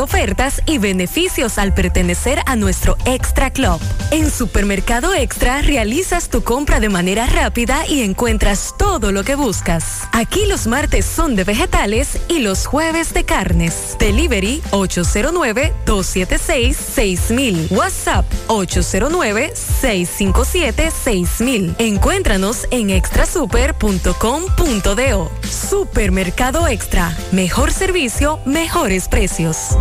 ofertas y beneficios al pertenecer a nuestro Extra Club. En Supermercado Extra realizas tu compra de manera rápida y encuentras todo lo que buscas. Aquí los martes son de vegetales y los jueves de carnes. Delivery 809-276-6000. WhatsApp 809-657-6000. Encuéntranos en extrasuper.com.do. Supermercado Extra. Mejor servicio, mejores precios.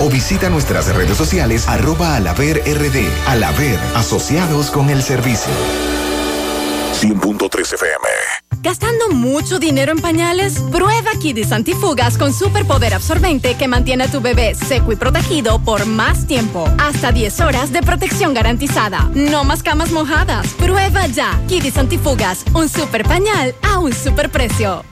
o visita nuestras redes sociales arroba alaver rd. Alaver, asociados con el servicio. 100.3 FM. ¿Gastando mucho dinero en pañales? Prueba Kidis Antifugas con superpoder absorbente que mantiene a tu bebé seco y protegido por más tiempo. Hasta 10 horas de protección garantizada. No más camas mojadas. Prueba ya. Kidis Antifugas, un super pañal a un super precio.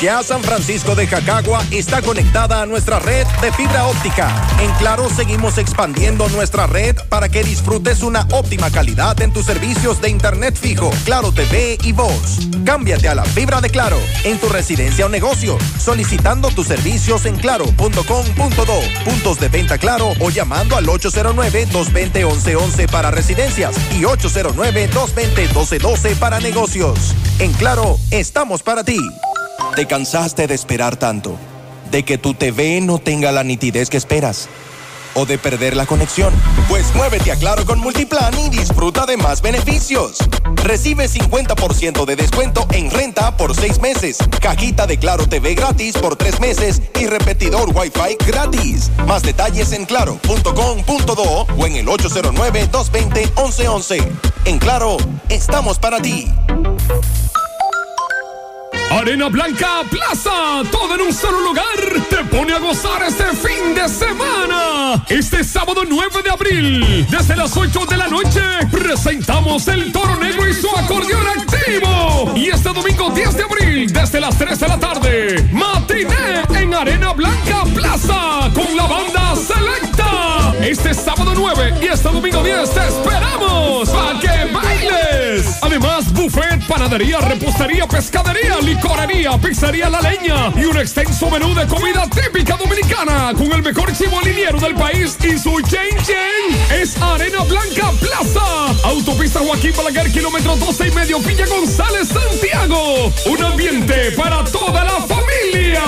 Ya San Francisco de Jacagua está conectada a nuestra red de fibra óptica. En Claro seguimos expandiendo nuestra red para que disfrutes una óptima calidad en tus servicios de internet fijo, Claro TV y voz. Cámbiate a la fibra de Claro en tu residencia o negocio, solicitando tus servicios en claro.com.do, puntos de venta Claro o llamando al 809-220-1111 para residencias y 809-220-1212 para negocios. En Claro, estamos para ti. ¿Te cansaste de esperar tanto? ¿De que tu TV no tenga la nitidez que esperas? ¿O de perder la conexión? Pues muévete a Claro con Multiplan y disfruta de más beneficios. Recibe 50% de descuento en renta por 6 meses, cajita de Claro TV gratis por 3 meses y repetidor Wi-Fi gratis. Más detalles en claro.com.do o en el 809-220-1111. En Claro, estamos para ti. Arena Blanca Plaza, todo en un solo lugar, te pone a gozar este fin de semana. Este sábado 9 de abril, desde las 8 de la noche, presentamos el Toro Negro y su acordeón activo. Y este domingo 10 de abril, desde las 3 de la tarde, matiné en Arena Blanca Plaza con la banda Selecta. Este sábado 9 y este domingo 10 te esperamos para que bailes. Además, buffet, panadería, repostería, pescadería, licorería, pizzería La Leña y un extenso menú de comida típica dominicana con el mejor chivo liniero del país y su chen chen es Arena Blanca Plaza. Autopista Joaquín Balaguer, kilómetro 12 y medio, Villa González, Santiago. Un ambiente para toda la familia.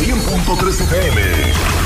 100.3 FM.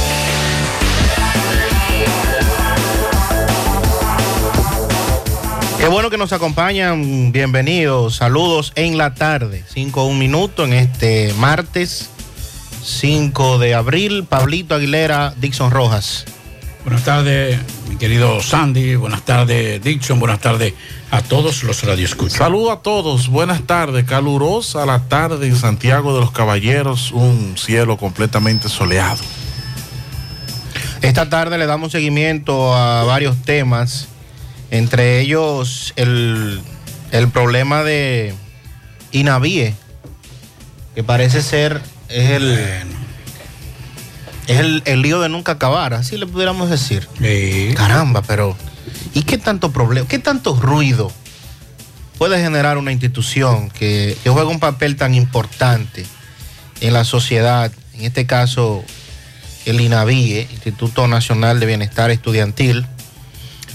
Qué bueno que nos acompañan. Bienvenidos. Saludos en la tarde. 5 un minuto en este martes 5 de abril. Pablito Aguilera, Dixon Rojas. Buenas tardes, mi querido Sandy. Buenas tardes, Dixon. Buenas tardes a todos los radioescuchas. Saludos a todos. Buenas tardes. Calurosa la tarde en Santiago de los Caballeros. Un cielo completamente soleado. Esta tarde le damos seguimiento a varios temas, entre ellos el, el problema de Inavie, que parece ser es el, es el, el lío de nunca acabar, así le pudiéramos decir. Caramba, pero ¿y qué tanto problema, qué tanto ruido puede generar una institución que, que juega un papel tan importante en la sociedad, en este caso el INAVIE, Instituto Nacional de Bienestar Estudiantil,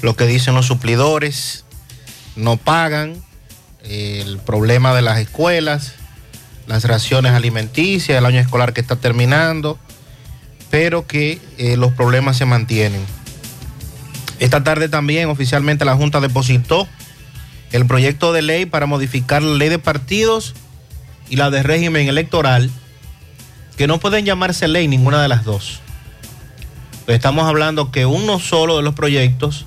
lo que dicen los suplidores, no pagan, el problema de las escuelas, las raciones alimenticias, el año escolar que está terminando, pero que eh, los problemas se mantienen. Esta tarde también oficialmente la Junta depositó el proyecto de ley para modificar la ley de partidos y la de régimen electoral que no pueden llamarse ley ninguna de las dos. Estamos hablando que uno solo de los proyectos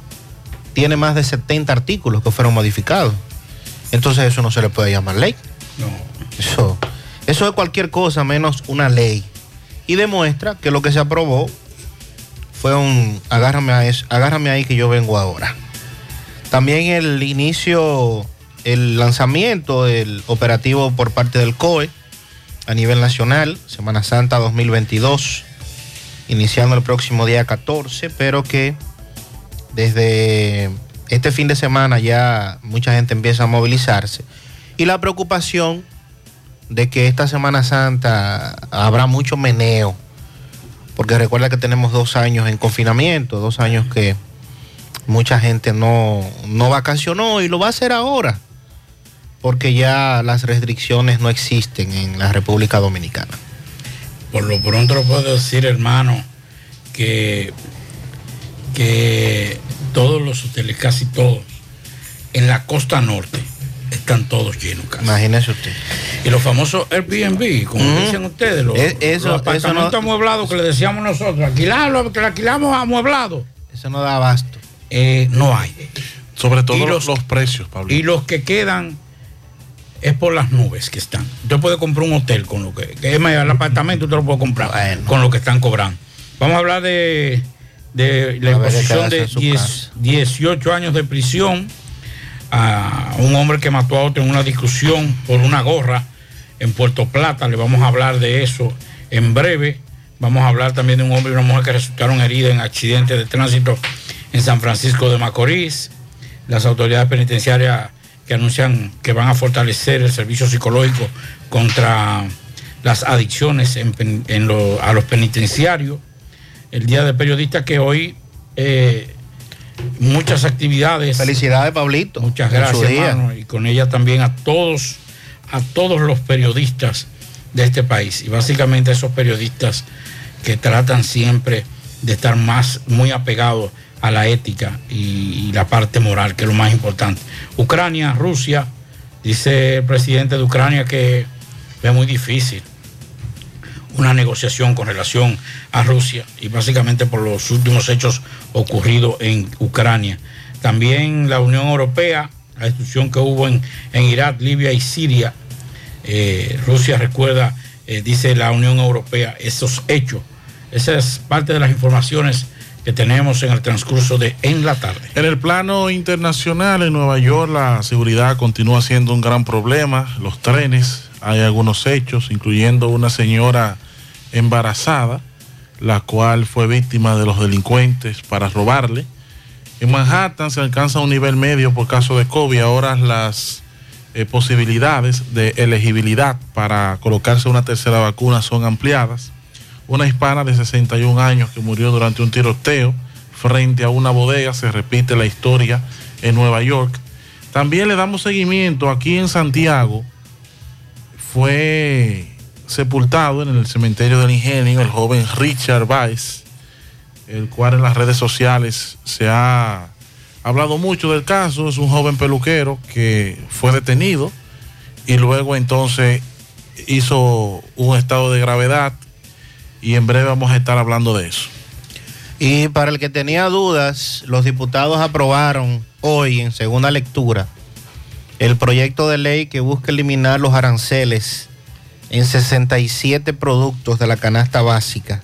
tiene más de 70 artículos que fueron modificados. Entonces eso no se le puede llamar ley. No. Eso, eso es cualquier cosa menos una ley. Y demuestra que lo que se aprobó fue un agárrame, a eso, agárrame ahí que yo vengo ahora. También el inicio, el lanzamiento del operativo por parte del COE a nivel nacional, Semana Santa 2022, iniciando el próximo día 14, pero que desde este fin de semana ya mucha gente empieza a movilizarse. Y la preocupación de que esta Semana Santa habrá mucho meneo, porque recuerda que tenemos dos años en confinamiento, dos años que mucha gente no, no vacacionó y lo va a hacer ahora porque ya las restricciones no existen en la República Dominicana. Por lo pronto lo puedo decir, hermano, que, que todos los hoteles, casi todos, en la costa norte, están todos llenos casi. Imagínese usted. Y los famosos Airbnb, como dicen ustedes, los, Es- eso- los apartamentos eso no- amueblados que le decíamos nosotros, alquilarlo, que lo alquilamos amueblado. Eso no da abasto. Eh, no hay. Sobre todo los, los- los precios, Pablo. Y los que quedan es por las nubes que están. Usted puede comprar un hotel con lo que, que es más, el apartamento usted lo puede comprar Bueno. con lo que están cobrando. Vamos a hablar de, de la imposición de en su 10 casa. 18 años de prisión a un hombre que mató a otro en una discusión por una gorra en Puerto Plata. Le vamos a hablar de eso en breve. Vamos a hablar también de un hombre y una mujer que resultaron heridas en accidente de tránsito en San Francisco de Macorís. Las autoridades penitenciarias que anuncian que van a fortalecer el servicio psicológico contra las adicciones en pen- en lo- a los penitenciarios. El Día del Periodista que hoy eh, muchas actividades. Felicidades, Pablito. Muchas gracias, hermano, y con ella también a todos, a todos los periodistas de este país y básicamente a esos periodistas que tratan siempre de estar más muy apegados a la ética y, y la parte moral, que es lo más importante. Ucrania, Rusia, dice el presidente de Ucrania que es muy difícil una negociación con relación a Rusia y básicamente por los últimos hechos ocurridos en Ucrania. También la Unión Europea, la destrucción que hubo en, en Irak, Libia y Siria. eh, Rusia recuerda, eh, dice la Unión Europea, esos hechos. Esa es parte de las informaciones que tenemos en el transcurso de en la tarde. En el plano internacional, en Nueva York, la seguridad continúa siendo un gran problema. Los trenes, hay algunos hechos, incluyendo una señora embarazada, la cual fue víctima de los delincuentes para robarle. En Manhattan se alcanza un nivel medio por caso de COVID. Ahora las eh, posibilidades de elegibilidad para colocarse una tercera vacuna son ampliadas. Una hispana de 61 años que murió durante un tiroteo frente a una bodega. Se repite la historia en Nueva York. También le damos seguimiento aquí en Santiago. Fue sepultado en el cementerio del ingenio el joven Richard Weiss, el cual en las redes sociales se ha hablado mucho del caso. Es un joven peluquero que fue detenido y luego entonces hizo un estado de gravedad y en breve vamos a estar hablando de eso. Y para el que tenía dudas, los diputados aprobaron hoy en segunda lectura el proyecto de ley que busca eliminar los aranceles en 67 productos de la canasta básica,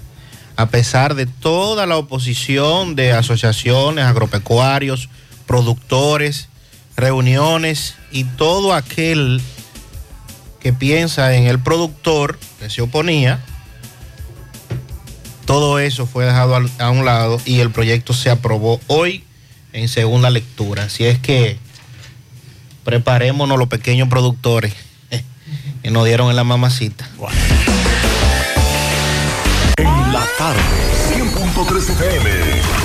a pesar de toda la oposición de asociaciones, agropecuarios, productores, reuniones y todo aquel que piensa en el productor que se oponía, todo eso fue dejado a un lado y el proyecto se aprobó hoy en segunda lectura. Así es que preparémonos los pequeños productores que nos dieron en la mamacita. En la tarde, 100.3 FM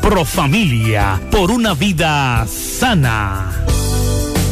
Pro Familia, por una vida sana.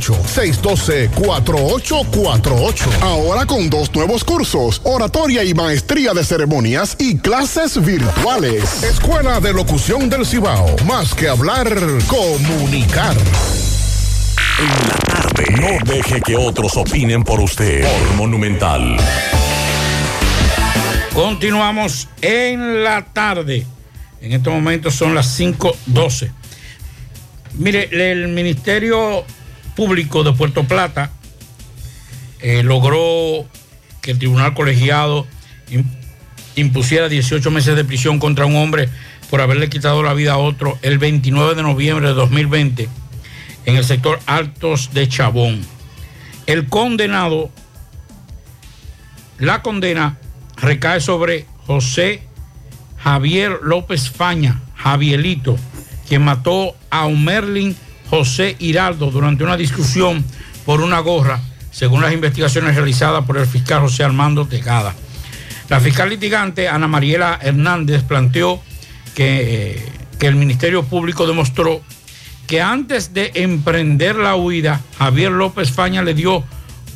612-4848. Ahora con dos nuevos cursos, oratoria y maestría de ceremonias y clases virtuales. Escuela de Locución del Cibao. Más que hablar, comunicar. En la tarde. No deje que otros opinen por usted. Por Monumental. Continuamos en la tarde. En estos momentos son las 5.12. Mire, el Ministerio Público de Puerto Plata eh, logró que el tribunal colegiado impusiera 18 meses de prisión contra un hombre por haberle quitado la vida a otro el 29 de noviembre de 2020 en el sector Altos de Chabón. El condenado, la condena recae sobre José Javier López Faña, Javielito, quien mató a Merlin José Hiraldo durante una discusión por una gorra, según las investigaciones realizadas por el fiscal José Armando Tejada. La fiscal litigante Ana Mariela Hernández planteó que, eh, que el Ministerio Público demostró que antes de emprender la huida, Javier López Faña le dio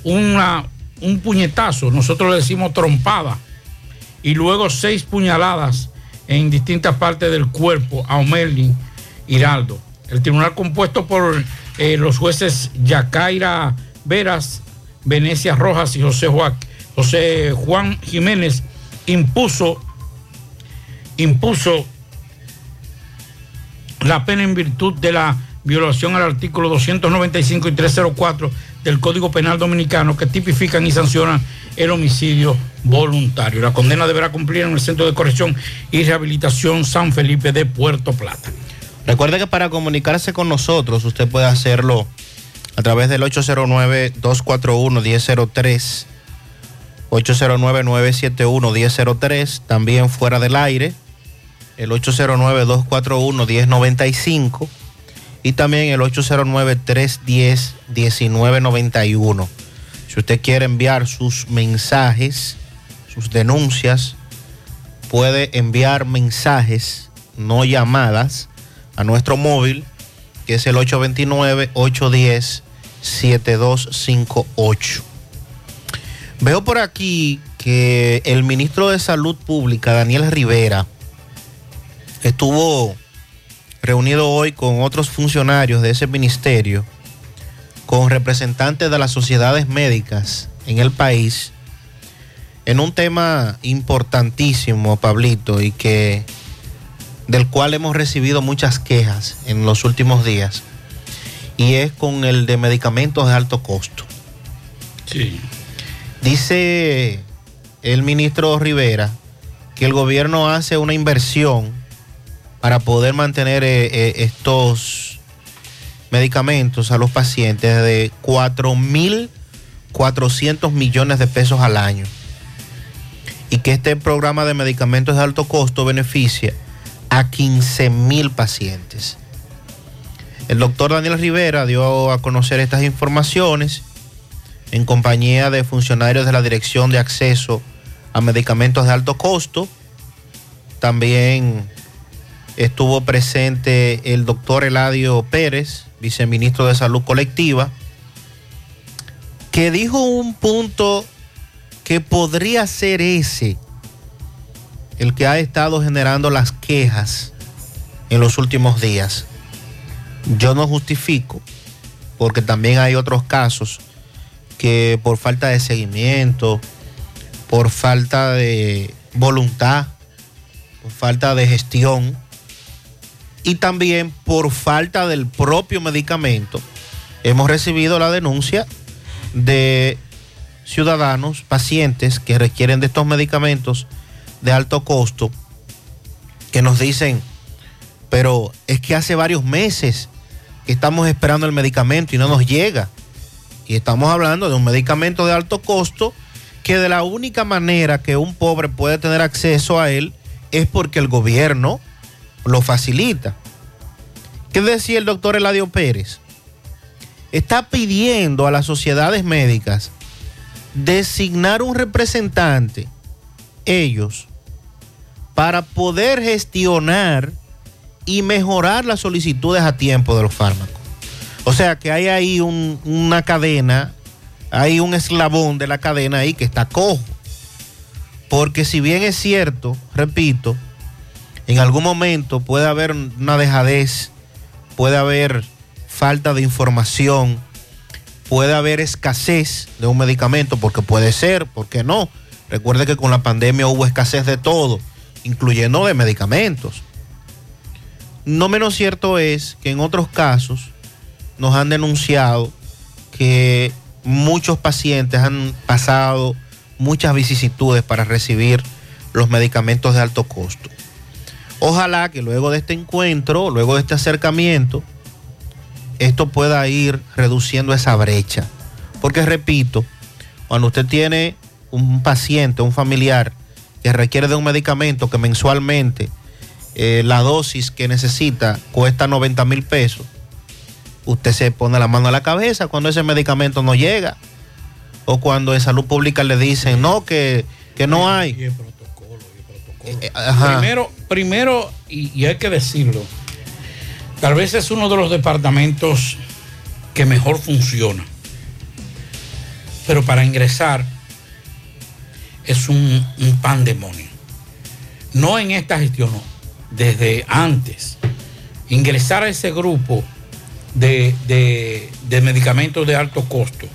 una, un puñetazo, nosotros le decimos trompada, y luego seis puñaladas en distintas partes del cuerpo a Omerlin Hiraldo. El tribunal compuesto por eh, los jueces Yacaira Veras, Venecia Rojas y José Juan, José Juan Jiménez impuso, impuso la pena en virtud de la violación al artículo 295 y 304 del Código Penal Dominicano que tipifican y sancionan el homicidio voluntario. La condena deberá cumplir en el Centro de Corrección y Rehabilitación San Felipe de Puerto Plata. Recuerde que para comunicarse con nosotros usted puede hacerlo a través del 809-241-1003, 809-971-1003, también fuera del aire, el 809-241-1095 y también el 809-310-1991. Si usted quiere enviar sus mensajes, sus denuncias, puede enviar mensajes, no llamadas a nuestro móvil, que es el 829-810-7258. Veo por aquí que el ministro de Salud Pública, Daniel Rivera, estuvo reunido hoy con otros funcionarios de ese ministerio, con representantes de las sociedades médicas en el país, en un tema importantísimo, Pablito, y que del cual hemos recibido muchas quejas en los últimos días, y es con el de medicamentos de alto costo. Sí. Dice el ministro Rivera que el gobierno hace una inversión para poder mantener eh, eh, estos medicamentos a los pacientes de 4.400 millones de pesos al año. Y que este programa de medicamentos de alto costo beneficia a 15 mil pacientes. El doctor Daniel Rivera dio a conocer estas informaciones en compañía de funcionarios de la Dirección de Acceso a Medicamentos de Alto Costo. También estuvo presente el doctor Eladio Pérez, viceministro de Salud Colectiva, que dijo un punto que podría ser ese el que ha estado generando las quejas en los últimos días. Yo no justifico, porque también hay otros casos que por falta de seguimiento, por falta de voluntad, por falta de gestión y también por falta del propio medicamento, hemos recibido la denuncia de ciudadanos, pacientes que requieren de estos medicamentos de alto costo que nos dicen, pero es que hace varios meses que estamos esperando el medicamento y no nos llega. Y estamos hablando de un medicamento de alto costo que de la única manera que un pobre puede tener acceso a él es porque el gobierno lo facilita. ¿Qué decía el doctor Eladio Pérez? Está pidiendo a las sociedades médicas designar un representante, ellos, para poder gestionar y mejorar las solicitudes a tiempo de los fármacos. O sea que hay ahí un- una cadena, hay un eslabón de la cadena ahí que está cojo. Porque si bien es cierto, repito, en algún momento puede haber una dejadez, puede haber falta de información, puede haber escasez de un medicamento, porque puede ser, porque no. Recuerde que con la pandemia hubo escasez de todo, incluyendo de medicamentos. No menos cierto es que en otros casos nos han denunciado que muchos pacientes han pasado muchas vicisitudes para recibir los medicamentos de alto costo. Ojalá que luego de este encuentro, luego de este acercamiento, esto pueda ir reduciendo esa brecha. Porque repito, cuando usted tiene un paciente, un familiar que requiere de un medicamento que mensualmente eh, la dosis que necesita cuesta 90 mil pesos, usted se pone la mano a la cabeza cuando ese medicamento no llega. O cuando en salud pública le dicen, no, que, que no hay. Eh, eh, ajá. Primero, primero y, y hay que decirlo, tal vez es uno de los departamentos que mejor funciona. Pero para ingresar es un, un pandemonio. No en esta gestión, no, desde antes. Ingresar a ese grupo de, de- de medicamentos de alto costo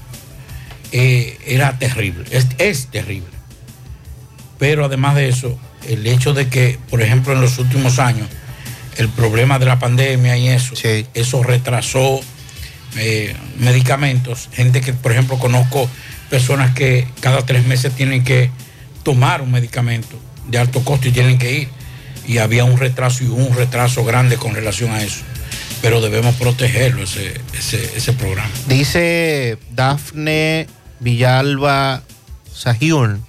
eh, era terrible, es, es terrible. Pero además de eso, el hecho de que, por ejemplo, en los últimos años, el problema de la pandemia y eso, eso retrasó eh, medicamentos. Gente que, por ejemplo, conozco personas que cada tres meses tienen que tomar un medicamento de alto costo y tienen que ir. Y había un retraso y un retraso grande con relación a eso. Pero debemos protegerlo, ese, ese, programa. Dice Dafne Villalba Sajiun,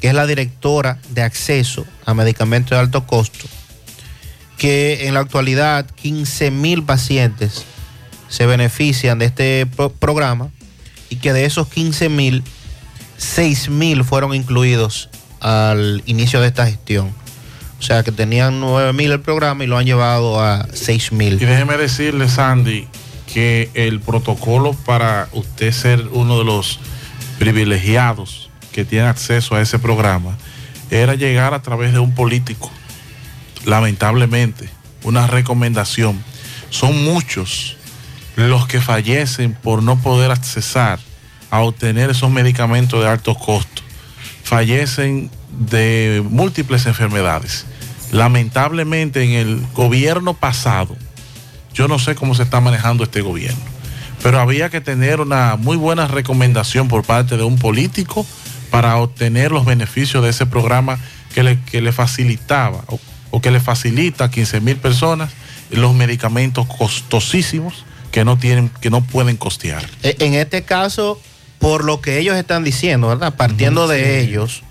que es la directora de acceso a medicamentos de alto costo, que en la actualidad 15 mil pacientes se benefician de este pro- programa y que de esos 15 mil, 6 mil fueron incluidos al inicio de esta gestión. O sea que tenían 9 mil el programa y lo han llevado a 6 mil. Y déjeme decirle, Sandy, que el protocolo para usted ser uno de los privilegiados que tiene acceso a ese programa era llegar a través de un político. Lamentablemente, una recomendación. Son muchos los que fallecen por no poder accesar a obtener esos medicamentos de alto costo. Fallecen de múltiples enfermedades. Lamentablemente en el gobierno pasado, yo no sé cómo se está manejando este gobierno, pero había que tener una muy buena recomendación por parte de un político para obtener los beneficios de ese programa que le, que le facilitaba o, que le facilita a 15 mil personas los medicamentos costosísimos que no tienen, que no pueden costear. E- En este caso, por lo que ellos están diciendo, ¿verdad? Partiendo de ellos,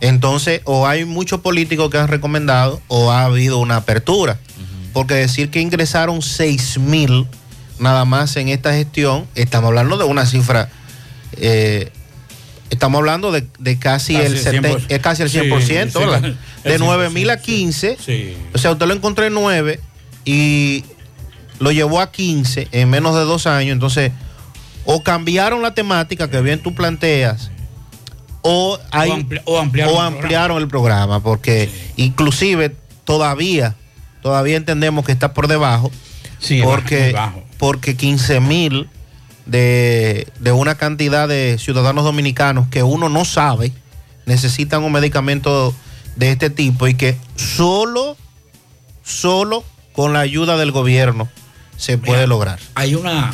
entonces o hay muchos políticos que han recomendado o ha habido una apertura. Porque decir que ingresaron 6 mil nada más en esta gestión, estamos hablando de una cifra, eh, estamos hablando de, de casi, Casi el el 70, 100%, es casi el sí, 100%, sí, ¿verdad? el De 100%, 9 mil a 15. Sí. O sea, usted lo encontró en 9 y lo llevó a 15 en menos de dos años. Entonces, o cambiaron la temática que bien tú planteas, o, hay, ampli- o ampliaron o el ampliaron el programa, porque inclusive todavía, todavía entendemos que está por debajo, Sí, porque, bajo. porque 15 mil de, de una cantidad de ciudadanos dominicanos que uno no sabe necesitan un medicamento de este tipo y que solo, solo con la ayuda del gobierno se puede lograr. Hay una,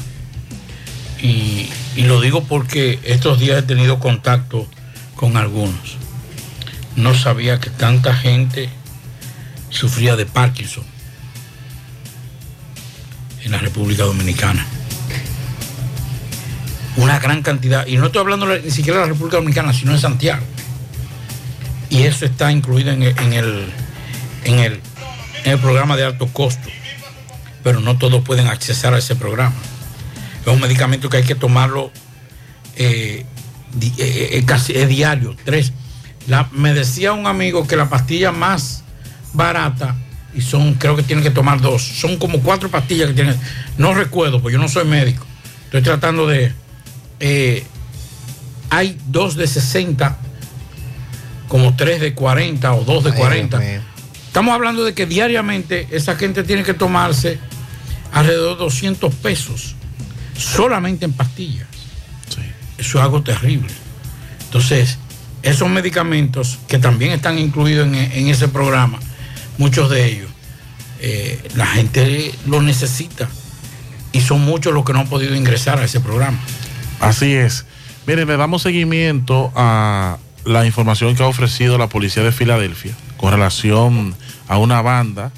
y, y lo digo porque estos días he tenido contacto con algunos. No sabía que tanta gente sufría de Parkinson en la República Dominicana. una gran cantidad, y no estoy hablando ni siquiera de la República Dominicana, sino de Santiago. Y eso está incluido en el, en el, en el, en el programa de alto costo, pero no todos pueden acceder a ese programa. Es un medicamento que hay que tomarlo eh, di- eh, eh, casi diario, tres. La- me decía un amigo que la pastilla más barata, y son, creo que tienen que tomar dos, son como cuatro pastillas que tienen, no recuerdo, pues yo no soy médico, estoy tratando de, hay dos de 60, como tres de 40 o dos de Ay, 40. Dios mío. Estamos hablando de que diariamente esa gente tiene que tomarse alrededor de 200 pesos solamente en pastillas. Eso es algo terrible. Entonces, esos medicamentos que también están incluidos en, en ese programa, muchos de ellos, eh, la gente lo necesita y son muchos los que no han podido ingresar a ese programa. Así es. Miren, le damos seguimiento a la información que ha ofrecido la policía de Filadelfia con relación a una banda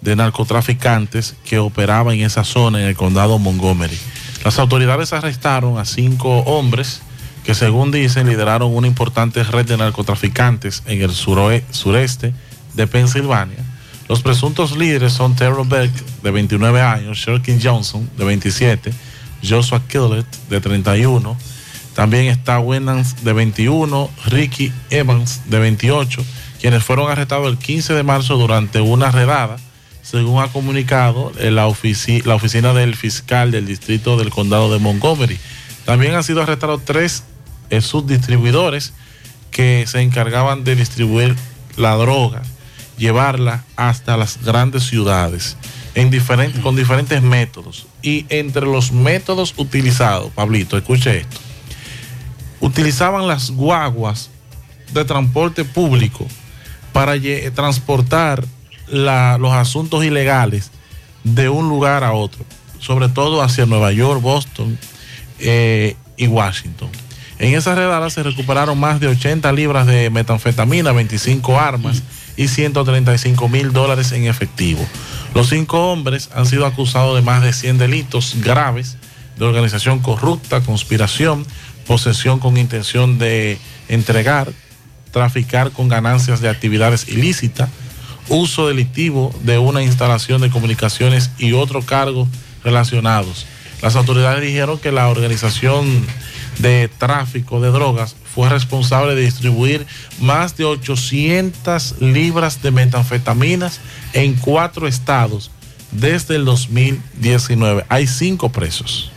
de narcotraficantes que operaba en esa zona en el condado Montgomery. Las autoridades arrestaron a cinco hombres que según dicen lideraron una importante red de narcotraficantes en el sureste de Pensilvania. Los presuntos líderes son Terrell Beck, de 29 años, Sherkin Johnson, de 27, Joshua Killett, de 31, también está Winans, de 21, Ricky Evans, de 28, quienes fueron arrestados el 15 de marzo durante una redada, según ha comunicado eh, la, ofici- la oficina del fiscal del distrito del condado de Montgomery. También han sido arrestados tres eh, subdistribuidores que se encargaban de distribuir la droga, llevarla hasta las grandes ciudades con diferentes métodos. Y entre los métodos utilizados, Pablito, escuche esto, utilizaban las guaguas de transporte público para transportar los asuntos ilegales de un lugar a otro, sobre todo hacia Nueva York, Boston eh, y Washington. En esa redada se recuperaron más de 80 libras de metanfetamina, 25 armas y 135 mil dólares en efectivo. Los cinco hombres han sido acusados de más de 100 delitos graves de organización corrupta, conspiración, posesión con intención de entregar, traficar con ganancias de actividades ilícitas, uso delictivo de una instalación de comunicaciones y otros cargos relacionados. Las autoridades dijeron que la organización de tráfico de drogas fue responsable de distribuir más de 800 libras de metanfetaminas en cuatro estados desde el 2019. Hay cinco presos.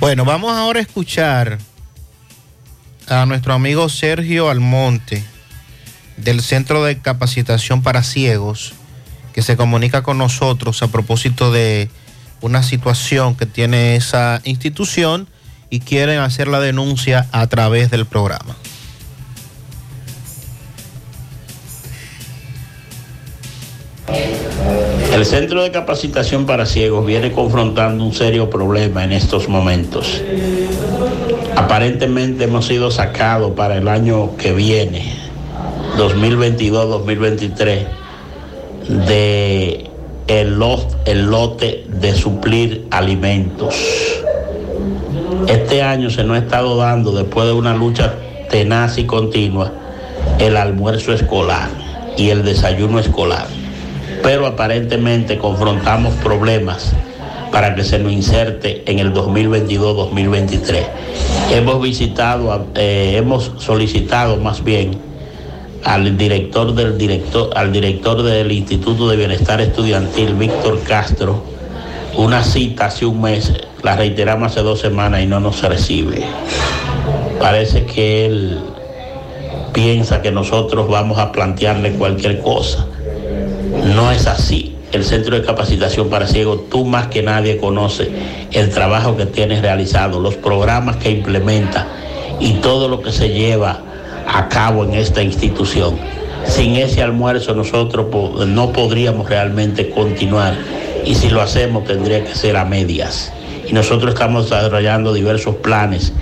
Bueno, vamos ahora a escuchar a nuestro amigo Sergio Almonte del Centro de Capacitación para Ciegos, que se comunica con nosotros a propósito de una situación que tiene esa institución y quieren hacer la denuncia a través del programa. El Centro de Capacitación para Ciegos viene confrontando un serio problema en estos momentos. Aparentemente hemos sido sacados para el año que viene, 2022-2023, de el, lot- el lote de suplir alimentos. Este año se nos ha estado dando, después de una lucha tenaz y continua, el almuerzo escolar y el desayuno escolar pero aparentemente confrontamos problemas para que se nos inserte en el 2022-2023. Hemos visitado, eh, hemos solicitado más bien al director del director, al director del Instituto de Bienestar Estudiantil, Víctor Castro, una cita hace un mes, la reiteramos hace dos semanas y no nos recibe. Parece que él piensa que nosotros vamos a plantearle cualquier cosa. No es así. El Centro de Capacitación para Ciegos, tú más que nadie conoces el trabajo que tienes realizado, los programas que implementa y todo lo que se lleva a cabo en esta institución. Sin ese almuerzo nosotros no podríamos realmente continuar y si lo hacemos tendría que ser a medias. Y nosotros estamos desarrollando diversos planes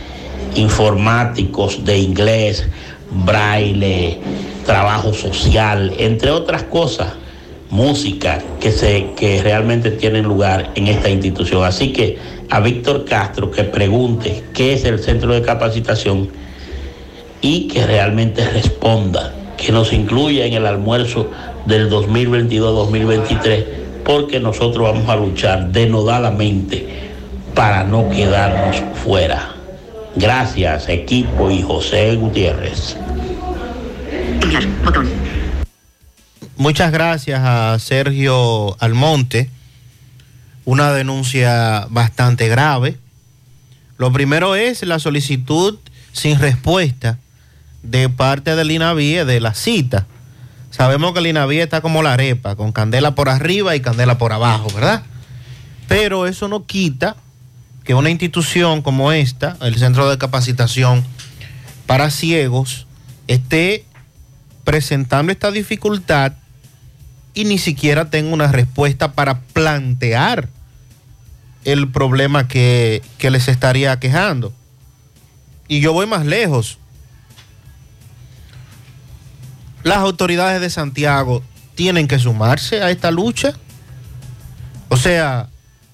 informáticos de inglés, braille, trabajo social, entre otras cosas música que, se, que realmente tienen lugar en esta institución. Así que a Víctor Castro que pregunte qué es el centro de capacitación y que realmente responda, que nos incluya en el almuerzo del 2022-2023, porque nosotros vamos a luchar denodadamente para no quedarnos fuera. Gracias, equipo y José Gutiérrez. Muchas gracias a Sergio Almonte. Una denuncia bastante grave. Lo primero es la solicitud sin respuesta de parte del INAVIE de la cita. Sabemos que el INAVIE está como la arepa, con candela por arriba y candela por abajo, ¿verdad? Pero eso no quita que una institución como esta, el Centro de Capacitación para Ciegos, esté presentando esta dificultad y ni siquiera tenga una respuesta para plantear el problema que, que les estaría quejando. Y yo voy más lejos. Las autoridades de Santiago tienen que sumarse a esta lucha. O sea,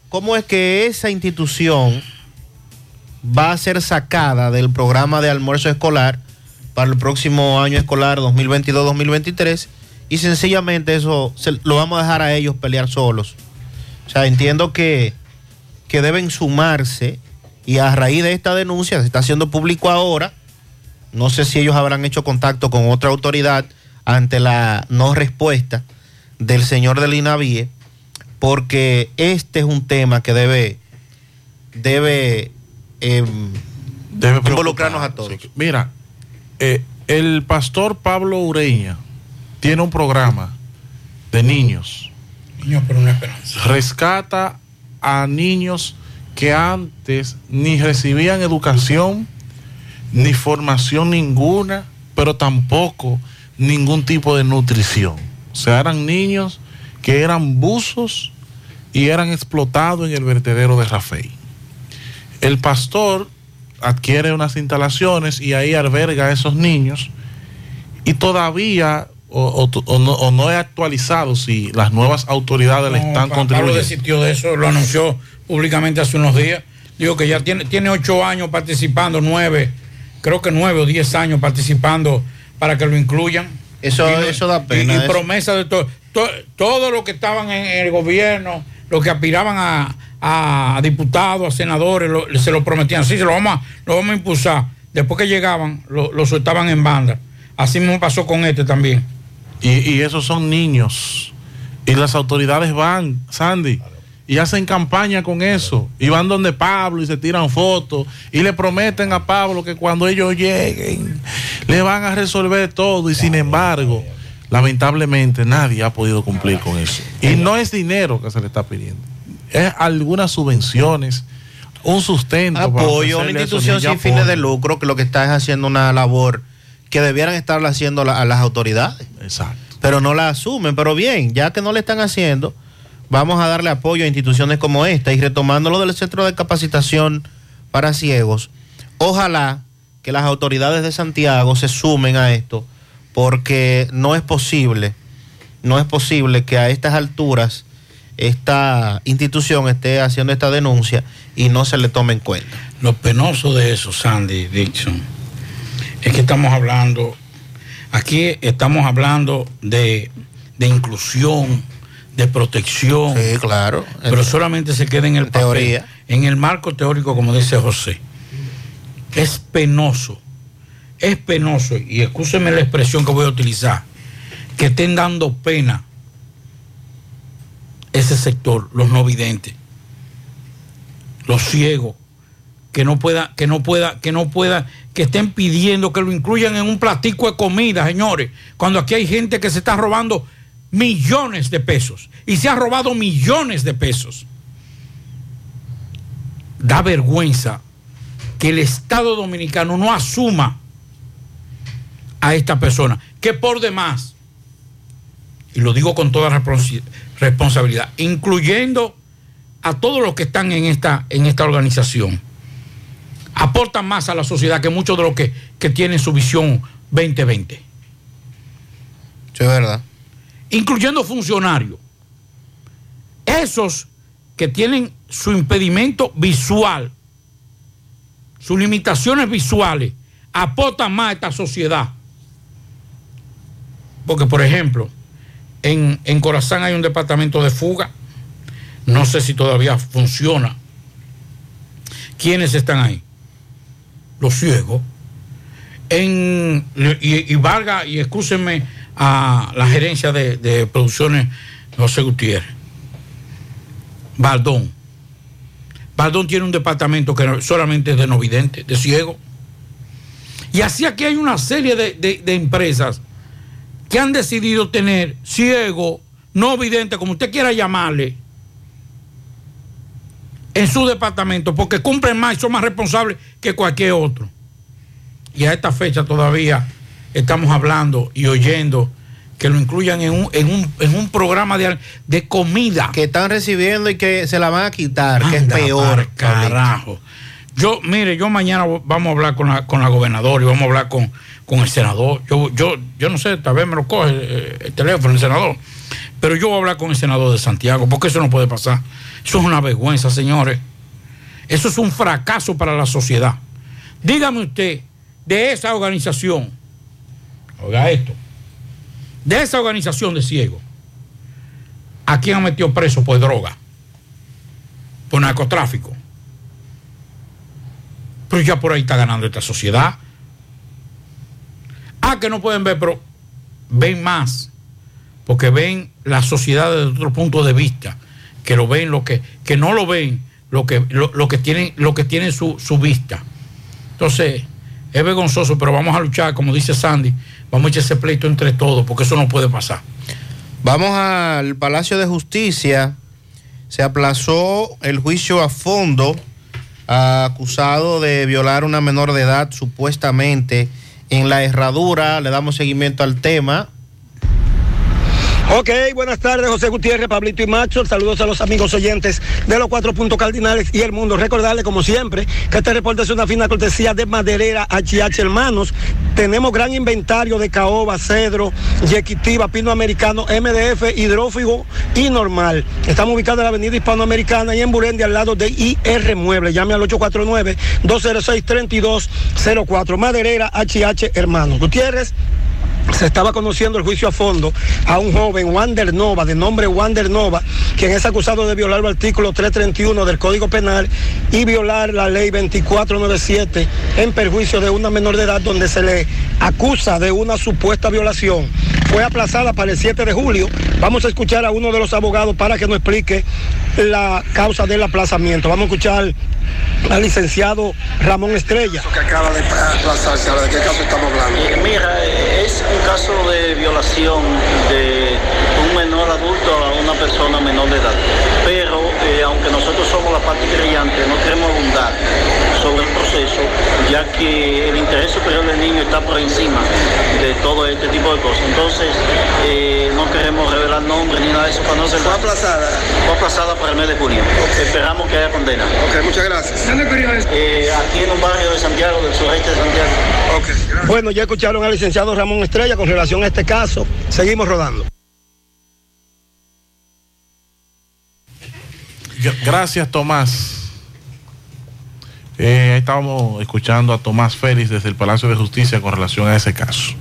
¿cómo es que esa institución va a ser sacada del programa de almuerzo escolar para el próximo año escolar 2022-2023? Y sencillamente eso se, lo vamos a dejar a ellos pelear solos. O sea, entiendo que, que deben sumarse y a raíz de esta denuncia se está haciendo público ahora. No sé si ellos habrán hecho contacto con otra autoridad ante la no respuesta del señor del INAVIE, porque este es un tema que debe, debe, eh, Debe involucrarnos a todos. Sí. Mira, eh, el pastor Pablo Ureña tiene un programa de niños. Niños por una esperanza. Rescata a niños que antes ni recibían educación, ni formación ninguna, pero tampoco ningún tipo de nutrición. O sea, eran niños que eran buzos y eran explotados en el vertedero de Rafael. El pastor adquiere unas instalaciones y ahí alberga a esos niños y todavía o, o- o no, o no he actualizado si las nuevas autoridades le están Pa- Pablo contribuyendo. desistió de eso, lo anunció públicamente hace unos días. Digo que ya tiene, tiene ocho años participando, nueve, creo que nueve o diez años participando para que lo incluyan. Eso- Y eso da pena, Y, eso. promesa de todo. to- Todos los que estaban en el gobierno, los que aspiraban a, a diputados, a senadores, lo- se lo prometían. Sí, se lo vamos a, lo vamos a impulsar. Después que llegaban, lo, lo soltaban en banda. Así mismo pasó con este también. Y, y esos son niños. Y las autoridades van, Sandy, y hacen campaña con eso. Y van donde Pablo y se tiran fotos. Y le prometen a Pablo que cuando ellos lleguen, le van a resolver todo. Y sin embargo, lamentablemente nadie ha podido cumplir con eso. Y no es dinero que se le está pidiendo. Es algunas subvenciones, un sustento. apoyo a una institución sin fines de lucro que lo que está es haciendo una labor que debieran estarla haciendo la- a las autoridades. Exacto. Pero no la asumen. Pero bien, ya que no le están haciendo, vamos a darle apoyo a instituciones como esta y retomando lo del centro de capacitación para ciegos. Ojalá que las autoridades de Santiago se sumen a esto, porque no es posible, no es posible que a estas alturas esta institución esté haciendo esta denuncia y no se le tome en cuenta. Lo penoso de eso, Sandy Dixon, es que estamos hablando, aquí estamos hablando de, de inclusión, de protección. Sí, claro. Pero solamente se queda en el papel, teoría. en el marco teórico, como dice José. Es penoso, es penoso, y escúcheme la expresión que voy a utilizar, que estén dando pena ese sector, los no videntes, los ciegos, que no pueda, que no pueda, que no pueda, que estén pidiendo que lo incluyan en un platico de comida, señores, cuando aquí hay gente que se está robando millones de pesos y se ha robado millones de pesos. Da vergüenza que el Estado dominicano no asuma a esta persona, que por demás, y lo digo con toda responsabilidad, incluyendo a todos los que están en esta, en esta organización, aportan más a la sociedad que muchos de los que, que tienen su visión 2020. Sí, es verdad. Incluyendo funcionarios. Esos que tienen su impedimento visual, sus limitaciones visuales, aportan más a esta sociedad. Porque, por ejemplo, en, en Corazán hay un departamento de fuga. No sé si todavía funciona. ¿Quiénes están ahí? Los ciegos. En, y, y valga, y escúsenme a la gerencia de, de producciones José Gutiérrez. Baldón. Baldón tiene un departamento que solamente es de no vidente, de ciego. Y así aquí hay una serie de, de- empresas que han decidido tener ciego, no vidente, como usted quiera llamarle, en su departamento, porque cumplen más y son más responsables que cualquier otro. Y a esta fecha todavía estamos hablando y oyendo que lo incluyan en un, en un, en un programa de, de comida. Que están recibiendo y que se la van a quitar, que es Anda, peor. Carajo. Yo, mire, yo mañana vamos a hablar con la, con la gobernadora y vamos a hablar con, con el senador. Yo, yo, yo no sé, tal vez me lo coge eh, el teléfono el senador. Pero yo voy a hablar con el senador de Santiago, porque eso no puede pasar. Eso es una vergüenza, señores. Eso es un fracaso para la sociedad. Dígame usted, de esa organización, oiga esto, de esa organización de ciegos, ¿a quién han metido preso por droga? Por narcotráfico. Pero ya por ahí está ganando esta sociedad. Ah, que no pueden ver, pero ven más. Porque ven la sociedad desde otro punto de vista. Que lo ven, lo que, que no lo ven, lo que, lo, lo que tienen, lo que tienen su, su vista. Entonces, es vergonzoso, pero vamos a luchar, como dice Sandy, vamos a echar ese pleito entre todos, porque eso no puede pasar. Vamos al Palacio de Justicia. Se aplazó el juicio a fondo acusado de violar una menor de edad supuestamente en la herradura. Le damos seguimiento al tema. Ok, buenas tardes, José Gutiérrez, Pablito y Macho. Saludos a los amigos oyentes de los cuatro puntos cardinales y el mundo. Recordarle, como siempre, que este reporte es una fina cortesía de Maderera HH Hermanos. Tenemos gran inventario de caoba, cedro, yequitiva, pino americano, MDF, hidrófigo y normal. Estamos ubicados en la avenida hispanoamericana y en Burendi, al lado de IR Mueble. Llame al 849-206-3204. Maderera HH Hermanos. Gutiérrez se estaba conociendo el juicio a fondo a un joven, Wander Nova, de nombre Wander Nova, quien es acusado de violar el artículo 331 del Código Penal y violar la ley 2497 en perjuicio de una menor de edad donde se le acusa de una supuesta violación. Fue aplazada para el 7 de julio. Vamos a escuchar a uno de los abogados para que nos explique la causa del aplazamiento. Vamos a escuchar al licenciado Ramón Estrella. que acaba de aplazarse. Ahora, ¿de qué caso estamos hablando? Eh, Mira, es un caso de violación de un menor adulto a una persona menor de edad. Pero aunque nosotros somos la parte creyente, no queremos abundar sobre el proceso, ya que el interés superior del niño está por encima de todo este tipo de cosas. Entonces, eh, no queremos revelar nombres ni nada de eso para no ser... ¿Fue aplazada? Fue aplazada para el mes de junio. Esperamos que haya condena. Ok, muchas gracias. Eh, aquí en un barrio de Santiago, del sureste de Santiago. Bueno, ya escucharon al licenciado Ramón Estrella con relación a este caso. Seguimos rodando. Gracias, Tomás. Eh, estábamos escuchando a Tomás Félix desde el Palacio de Justicia con relación a ese caso.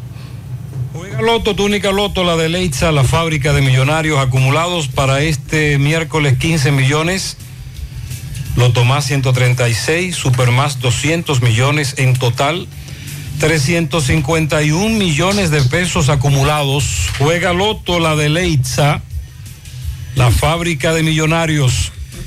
Juega Loto, túnica Loto, la de Leitza, la fábrica de millonarios acumulados para este miércoles 15 millones. Loto más 136, Super más 200 millones en total. 351 millones de pesos acumulados. Juega Loto, la de Leitza, la fábrica de millonarios.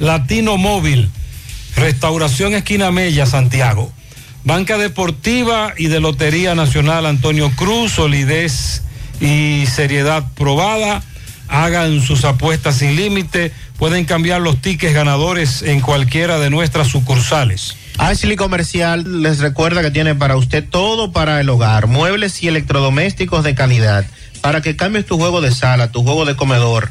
Latino Móvil. Restauración Esquina Mella, Santiago. Banca Deportiva y de Lotería Nacional Antonio Cruz, solidez y seriedad probada. Hagan sus apuestas sin límite. Pueden cambiar los tickets ganadores en cualquiera de nuestras sucursales. Ashley Comercial les recuerda que tiene para usted todo para el hogar, muebles y electrodomésticos de calidad. Para que cambies tu juego de sala, tu juego de comedor,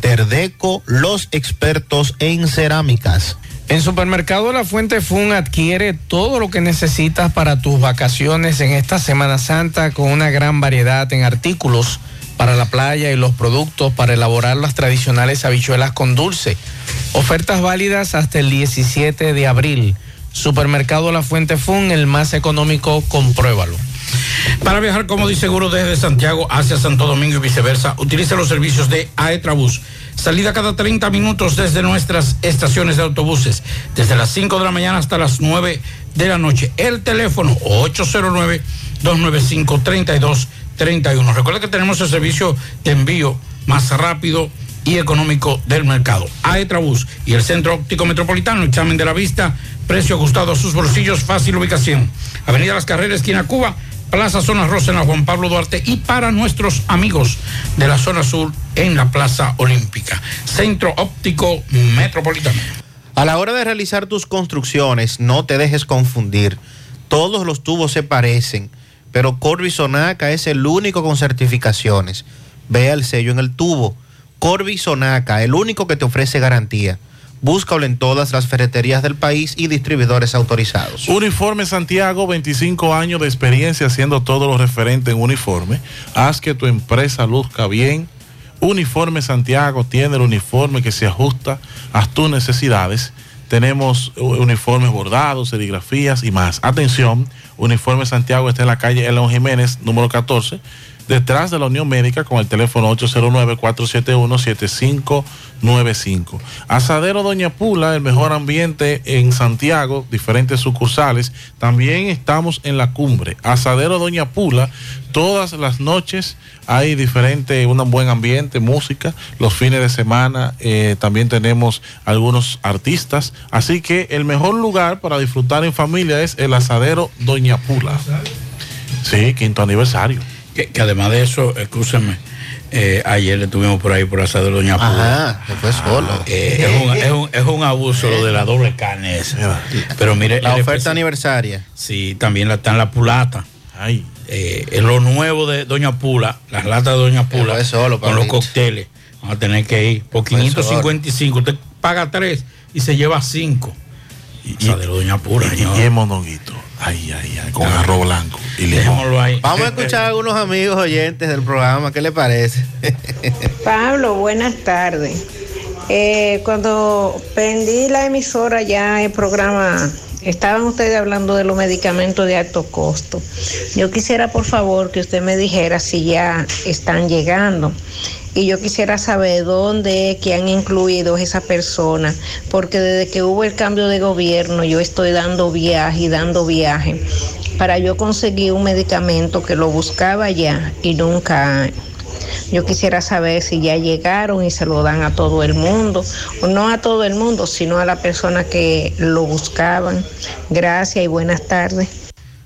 Terdeco, los expertos en cerámicas. En Supermercado La Fuente Fun adquiere todo lo que necesitas para tus vacaciones en esta Semana Santa con una gran variedad en artículos para la playa y los productos para elaborar las tradicionales habichuelas con dulce. Ofertas válidas hasta el 17 de abril. Supermercado La Fuente Fun, el más económico, compruébalo. Para viajar cómodo y seguro desde Santiago hacia Santo Domingo y viceversa, utilice los servicios de Aetrabús. Salida cada 30 minutos desde nuestras estaciones de autobuses, desde las 5 de la mañana hasta las 9 de la noche. El teléfono 809-295-3231. Recuerda que tenemos el servicio de envío más rápido y económico del mercado. Aetrabús y el Centro Óptico Metropolitano, examen de la vista, precio ajustado a sus bolsillos, fácil ubicación. Avenida Las Carreras, esquina Cuba, Plaza Zona Rosa en la Juan Pablo Duarte y para nuestros amigos de la zona sur en la Plaza Olímpica. Centro Óptico Metropolitano. A la hora de realizar tus construcciones, no te dejes confundir. Todos los tubos se parecen, pero Corby Sonaca es el único con certificaciones. Vea el sello en el tubo. Corby Sonaca, el único que te ofrece garantía. Búscalo en todas las ferreterías del país y distribuidores autorizados. Uniforme Santiago, 25 años de experiencia haciendo todo lo referente en uniforme. Haz que tu empresa luzca bien. Uniforme Santiago tiene el uniforme que se ajusta a tus necesidades. Tenemos uniformes bordados, serigrafías y más. Atención, Uniforme Santiago está en la calle Elon Jiménez, número 14, detrás de la Unión Médica con el teléfono 809-471-7595. Asadero Doña Pula, el mejor ambiente en Santiago, diferentes sucursales. También estamos en la cumbre. Asadero Doña Pula, todas las noches hay diferente, un buen ambiente, música. Los fines de semana eh, también tenemos algunos artistas. Así que el mejor lugar para disfrutar en familia es el Asadero Doña Pula. Sí, quinto aniversario. Que, que además de eso, escúchame, eh, ayer le tuvimos por ahí por Asadero Doña Pula. Ajá, se fue solo. Eh, es, un, es, un, es, un, abuso lo de la doble carne esa. Pero mire. La oferta aniversaria. Sí, también la, está en la pulata. Ay. Eh, es lo nuevo de Doña Pula, las latas de Doña Pula, solo, con los cócteles. Vamos a tener que ir por 555. Usted paga tres y se lleva cinco. Y, y de Doña Pula, y, y, y mondonguito. Ay, ay, ay, con arroz blanco y limón. Vamos a escuchar a algunos amigos oyentes del programa. ¿Qué le parece? Pablo, buenas tardes. Eh, cuando prendí la emisora ya el programa Estaban ustedes hablando de los medicamentos de alto costo. Yo quisiera, por favor, que usted me dijera si ya están llegando. Y yo quisiera saber dónde que han incluido esa persona, porque desde que hubo el cambio de gobierno yo estoy dando viaje y dando viaje para yo conseguir un medicamento que lo buscaba ya y nunca yo quisiera saber si ya llegaron y se lo dan a todo el mundo, o no a todo el mundo, sino a la persona que lo buscaban. Gracias y buenas tardes.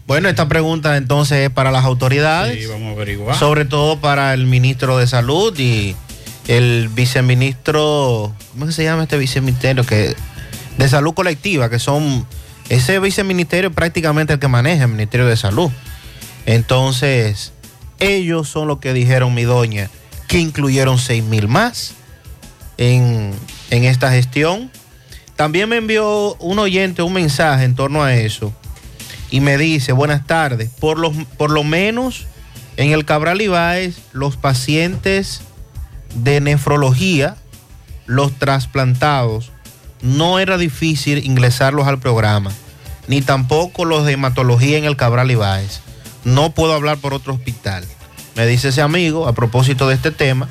Bueno, esta pregunta entonces es para las autoridades. Sí, vamos a averiguar. Sobre todo para el ministro de Salud y el viceministro, ¿cómo se llama este viceministerio? Que, de Salud Colectiva, que son, ese viceministerio es prácticamente el que maneja el Ministerio de Salud. Entonces, ellos son los que dijeron, mi doña, que incluyeron 6 mil más en, en esta gestión. También me envió un oyente un mensaje en torno a eso y me dice, buenas tardes, por lo, por lo menos en el Cabral Ibáez los pacientes de nefrología, los trasplantados, no era difícil ingresarlos al programa, ni tampoco los de hematología en el Cabral Ibáez. No puedo hablar por otro hospital. Me dice ese amigo a propósito de este tema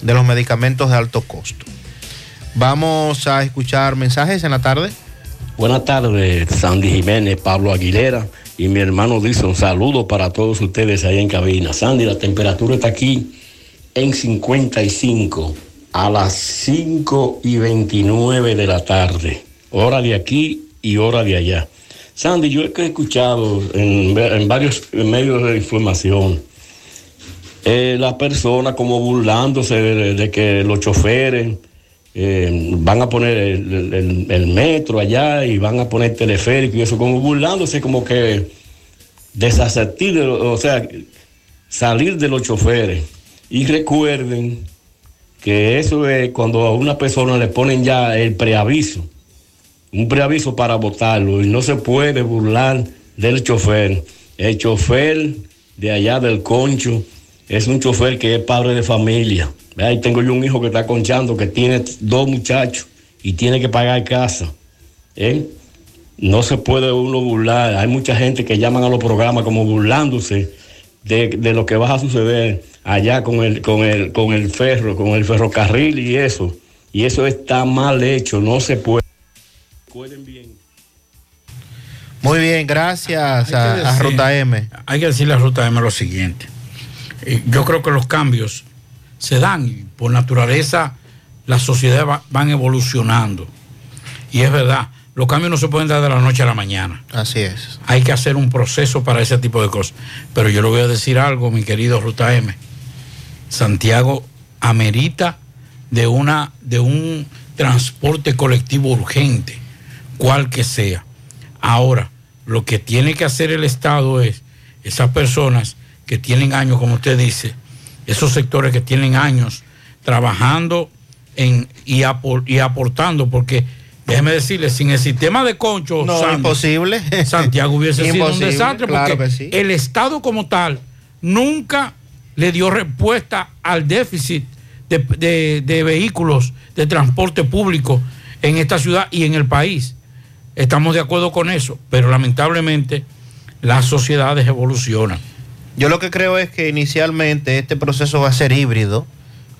de los medicamentos de alto costo. Vamos a escuchar mensajes en la tarde. Buenas tardes, Sandy Jiménez, Pablo Aguilera y mi hermano dice un saludo para todos ustedes ahí en cabina. Sandy, la temperatura está aquí en 55 a las 5 y 29 de la tarde, hora de aquí y hora de allá. Sandy, yo he escuchado en, en varios medios de información eh, la persona como burlándose de, de que los choferes eh, van a poner el, metro allá y van a poner teleférico y eso, como burlándose, como que desasistir, de lo- o sea, salir de los choferes. Y recuerden que eso es cuando a una persona le ponen ya el preaviso, un preaviso para votarlo, y no se puede burlar del chofer. El chofer de allá del concho es un chofer que es padre de familia. Ahí tengo yo un hijo que está conchando, que tiene dos muchachos y tiene que pagar casa. ¿eh? No se puede uno burlar. Hay mucha gente que llaman a los programas como burlándose de, de lo que va a suceder allá con el, con el, con el ferro, con el ferrocarril y eso. Y eso está mal hecho, no se puede. Muy bien, gracias a, a Ruta M. Hay que decirle a Ruta M lo siguiente. Eh, Yo creo que los cambios se dan y por naturaleza las sociedades va- van evolucionando. Y es verdad, los cambios no se pueden dar de la noche a la mañana. Así es. Hay que hacer un proceso para ese tipo de cosas. Pero yo le voy a decir algo, mi querido Ruta M. Santiago amerita de, una, de un transporte colectivo urgente, cual que sea. Ahora, lo que tiene que hacer el Estado es, esas personas que tienen años, como usted dice, esos sectores que tienen años trabajando en, y, apor- y aportando, porque déjeme decirle, sin el sistema de concho, No, Sandy, imposible. Santiago hubiese sido un desastre porque sí. el Estado como tal nunca le dio respuesta al déficit de, de- de vehículos de transporte público en esta ciudad y en el país. Estamos de acuerdo con eso, pero lamentablemente las sociedades evolucionan. Yo lo que creo es que inicialmente este proceso va a ser híbrido.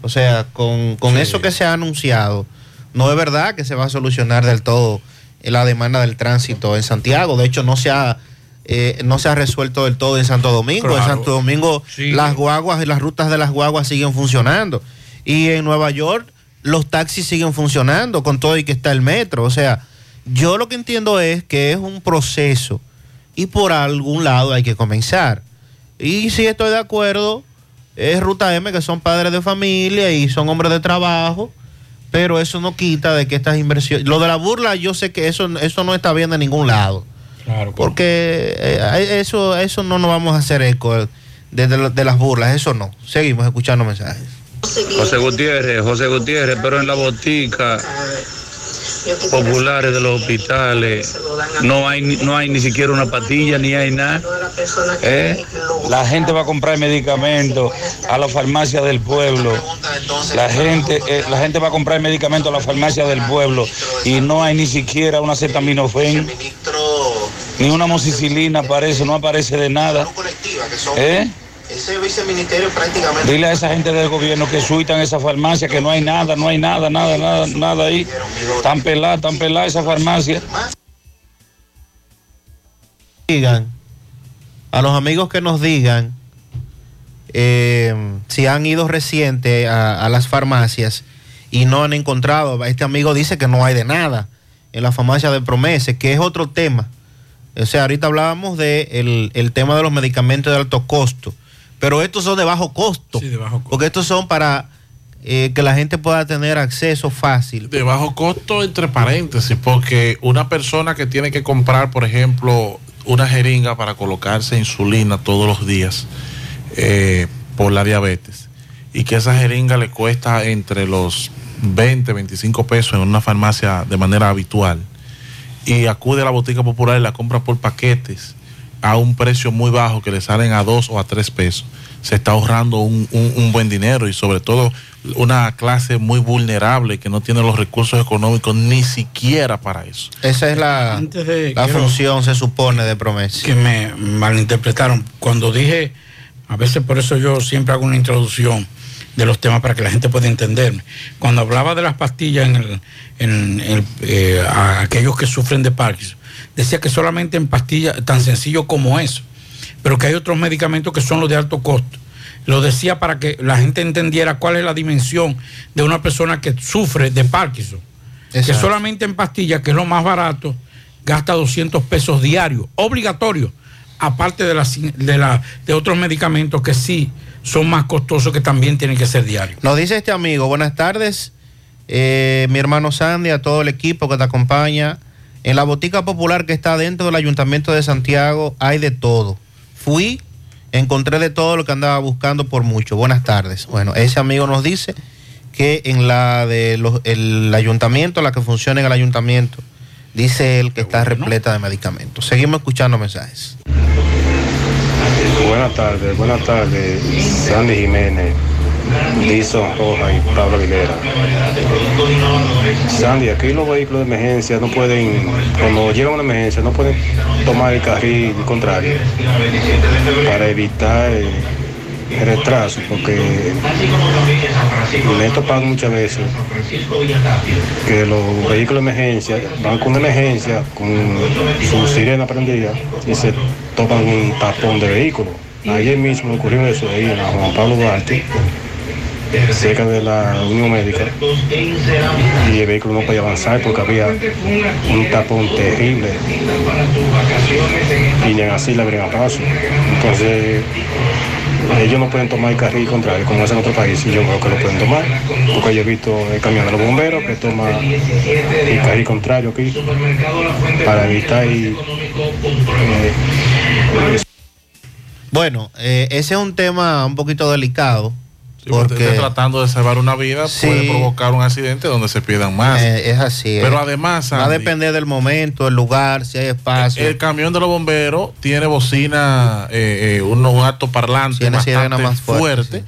O sea, con, con eso que se ha anunciado, no es verdad que se va a solucionar del todo la demanda del tránsito en Santiago. De hecho, no se ha, eh, no se ha resuelto del todo en Santo Domingo. En. Santo Domingo las guaguas y las rutas de las guaguas siguen funcionando. Y en Nueva York los taxis siguen funcionando con todo y que está el metro. O sea, yo lo que entiendo es que es un proceso y por algún lado hay que comenzar. Y si estoy de acuerdo, es Ruta M, que son padres de familia y son hombres de trabajo, pero eso no quita de que estas inversiones... Lo de la burla, yo sé que eso, eso no está bien de ningún lado. Claro. Porque eh, eso, eso no nos vamos a hacer eco de, de- de las burlas, eso no. Seguimos escuchando mensajes. José Gutiérrez, José Gutiérrez, pero en la botica populares de los hospitales no hay, no hay ni siquiera una patilla ni hay nada. ¿Eh? La gente va a comprar medicamentos a la farmacia del pueblo. La gente, eh, la gente va a comprar medicamentos a la farmacia del pueblo y no hay ni siquiera una acetaminofén ni una mosicilina aparece, no aparece de nada. ¿Eh? Ese viceministerio prácticamente... Dile a esa gente del gobierno que suitan esa farmacia, que no hay nada, no hay nada, nada, nada, nada ahí. Tan pelada, tan pelada esa farmacia. digan, a los amigos que nos digan eh, si han ido reciente a, a las farmacias y no han encontrado, este amigo dice que no hay de nada en la farmacia de Promese, que es otro tema. O sea, ahorita hablábamos de el, el tema de los medicamentos de alto costo, pero estos son de bajo costo, porque estos son para eh, que la gente pueda tener acceso fácil. De bajo costo, entre paréntesis, porque una persona que tiene que comprar, por ejemplo, una jeringa para colocarse insulina todos los días eh, por la diabetes y que esa jeringa le cuesta entre los 20, 25 pesos en una farmacia de manera habitual y acude a la botica popular y la compra por paquetes a un precio muy bajo que le salen a 2 o a 3 pesos, se está ahorrando un, un- un buen dinero y sobre todo una clase muy vulnerable que no tiene los recursos económicos ni siquiera para eso. Esa es la, Antes de- la función, se supone, de promesa. que me malinterpretaron. Cuando dije, a veces por eso yo siempre hago una introducción de los temas para que la gente pueda entenderme. Cuando hablaba de las pastillas en, el- en el, eh, a aquellos que sufren de Parkinson, decía que solamente en pastillas tan sencillo como eso, pero que hay otros medicamentos que son los de alto costo. Lo decía para que la gente entendiera cuál es la dimensión de una persona que sufre de Parkinson. Que solamente en pastillas, que es lo más barato, gasta 200 pesos diarios, obligatorio, aparte de, las, de, la, de otros medicamentos que sí son más costosos que también tienen que ser diarios. Nos dice este amigo, buenas tardes, eh, mi hermano Sandy, a todo el equipo que te acompaña. En la botica popular que está dentro del Ayuntamiento de Santiago hay de todo. Fui, encontré de todo lo que andaba buscando por mucho. Buenas tardes. Bueno, ese amigo nos dice que en la del ayuntamiento, la que funciona en el ayuntamiento, dice él que está repleta de medicamentos. Seguimos escuchando mensajes. Buenas tardes, buenas tardes, Sandy Jiménez, Dison Roja y Pablo Aguilera. Sandy, aquí los vehículos de emergencia no pueden, cuando llega una emergencia, no pueden tomar el carril contrario para evitar el, el retraso, porque me he topado muchas veces que los vehículos de emergencia van con una emergencia, con su sirena prendida y se topan un tapón de vehículo. Ayer mismo ocurrió eso ahí en Juan Pablo Duarte, cerca de la Unión Médica, y el vehículo no podía avanzar porque había un tapón terrible y ni así le abrían paso. Entonces, ellos no pueden tomar el carril contrario como es en otro país y yo creo que lo pueden tomar porque yo he visto el camión de los bomberos que toma el carril contrario aquí para evitar y, eh, Bueno, eh, ese es un tema un poquito delicado. Sí, porque tratando de salvar una vida Sí. puede provocar un accidente donde se pierdan más. eh, es así. Pero eh. además, va a depender del momento, el lugar, si hay espacio. el camión de los bomberos tiene bocina, eh, eh, un, un alto parlante Tiene bastante más fuerte, fuerte.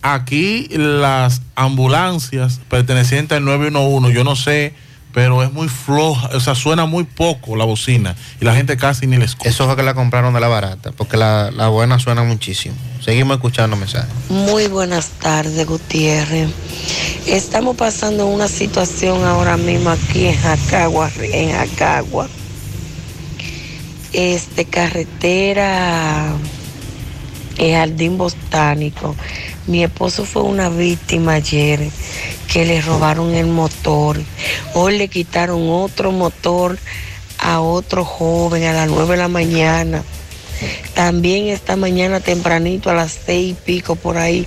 Aquí las ambulancias pertenecientes al 911, yo no sé, pero es muy floja, o sea, suena muy poco la bocina y la gente casi ni le escucha. Eso fue que la compraron de la barata, porque la, la buena suena muchísimo. Seguimos escuchando mensajes. Muy buenas tardes, Gutiérrez. Estamos pasando una situación ahora mismo aquí en Jacagua, en Jacagua. Este carretera el Jardín Botánico. Mi esposo fue una víctima ayer que le robaron el motor. Hoy le quitaron otro motor a otro joven a las 9 de la mañana. También esta mañana tempranito a las seis y pico por ahí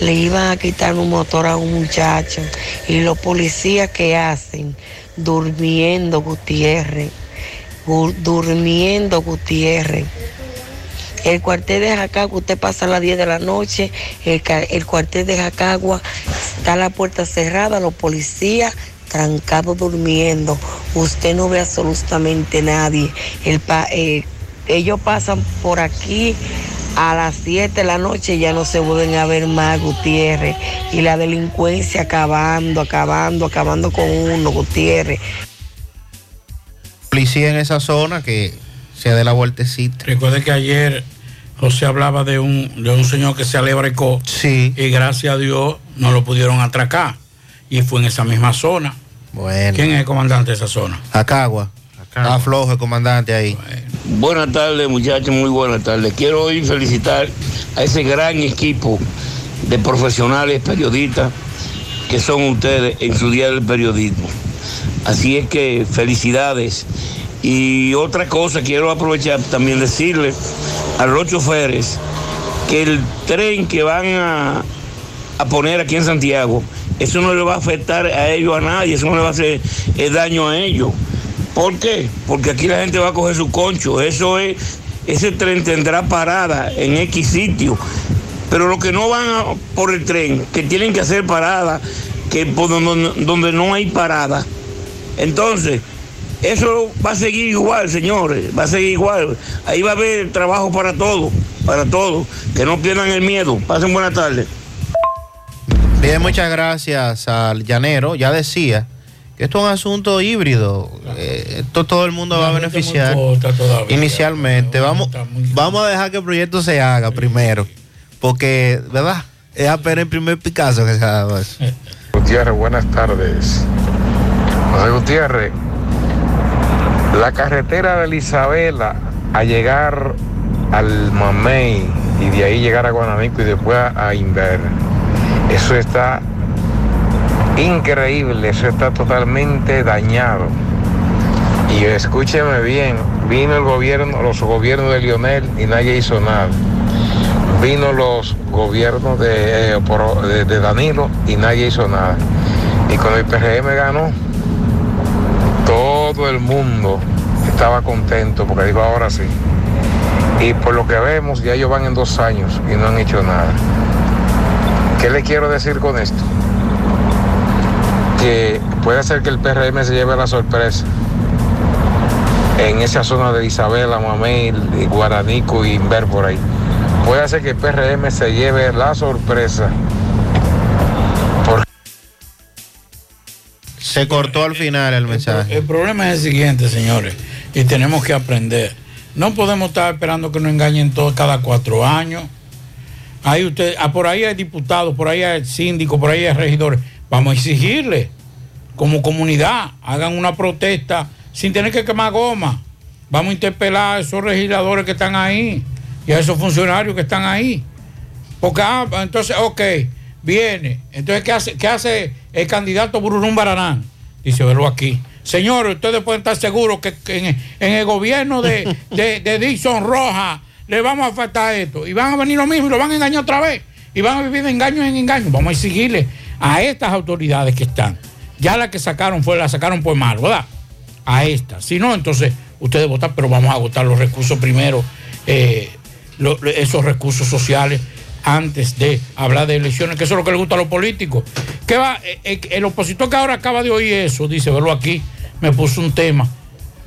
le iban a quitar un motor a un muchacho. Y los policías que hacen, durmiendo Gutiérrez, gu- durmiendo Gutiérrez. El cuartel de Jacagua, usted pasa a las 10 de la noche, el, cuartel de Jacagua está la puerta cerrada, los policías trancados durmiendo, usted no ve absolutamente nadie. El pa- eh, ellos pasan por aquí a las 7 de la noche, ya no se vuelven a ver más Gutiérrez. Y la delincuencia acabando, acabando, acabando con uno, Gutiérrez. Policía en esa zona que se dé la vueltecita. Recuerde que ayer José hablaba de un, de un señor que se alebrecó. Sí. Y gracias a Dios no lo pudieron atracar. Y fue en esa misma zona. Bueno. ¿Quién es el comandante de esa zona? Acagua. Está flojo el comandante ahí. Buenas tardes, muchachos, muy buenas tardes. Quiero hoy felicitar a ese gran equipo de profesionales periodistas que son ustedes en su día del periodismo. Así es que felicidades. Y otra cosa, quiero aprovechar también decirle a los choferes que el tren que van a, a poner aquí en Santiago, eso no le va a afectar a ellos a nadie, eso no le va a hacer eh, daño a ellos. ¿Por qué? Porque aquí la gente va a coger su concho. Eso es, ese tren tendrá parada en X sitio, Pero los que no van por el tren, que tienen que hacer parada, que por donde, donde no hay parada. Entonces, eso va a seguir igual, señores, va a seguir igual. Ahí va a haber trabajo para todos, para todos. Que no pierdan el miedo. Pasen buena tarde. Bien, muchas gracias al llanero. Ya decía que esto es un asunto híbrido. Eh, esto todo el mundo va a beneficiar. Inicialmente, vamos, vamos a dejar que el proyecto se haga primero. Porque, ¿verdad? Es apenas el primer Picasso que se ha dado eso. Gutiérrez, buenas tardes. José Gutiérrez, la carretera de la Isabela a llegar al Mamey y de ahí llegar a Guanamico y después a, Inver, eso está increíble, eso está totalmente dañado. Y escúcheme bien, vino el gobierno, los gobiernos de Lionel y nadie hizo nada. Vino los gobiernos de, eh, por- de- de Danilo y nadie hizo nada. Y cuando el PRM ganó, todo el mundo estaba contento porque dijo ahora sí. Y por lo que vemos, ya ellos van en dos años y no han hecho nada. ¿Qué le quiero decir con esto? Que puede ser que el PRM se lleve la sorpresa en esa zona de Isabela, Mamey, Guaranico y Inver por ahí. Puede ser que el PRM se lleve la sorpresa. Se cortó al final el mensaje. El problema es el siguiente, señores, y tenemos que aprender. No podemos estar esperando que nos engañen todos cada cuatro años. Ahí usted, ah, por ahí hay diputados, por ahí hay síndicos, por ahí hay regidores. Vamos a exigirle, como comunidad, hagan una protesta sin tener que quemar goma. Vamos a interpelar a esos legisladores que están ahí y a esos funcionarios que están ahí. Porque, ah, entonces, ok, viene. Entonces, ¿qué hace, qué hace el candidato Bururún Baranán? Dice, verlo aquí. Señores, ustedes pueden estar seguros que, que en, en el gobierno de, de, de Dixon Roja le vamos a faltar esto. Y van a venir lo mismo y lo van a engañar otra vez. Y van a vivir de engaño en engaño. Vamos a exigirle a estas autoridades que están. Ya la que sacaron fue, la sacaron por mal, ¿verdad? A estas. Si no, entonces ustedes votan, pero vamos a agotar los recursos primero, eh, lo- esos recursos sociales antes de hablar de elecciones, que eso es lo que le gusta a los políticos. ¿Qué va? Eh, eh, El opositor que ahora acaba de oír eso, dice, verlo aquí, me puso un tema.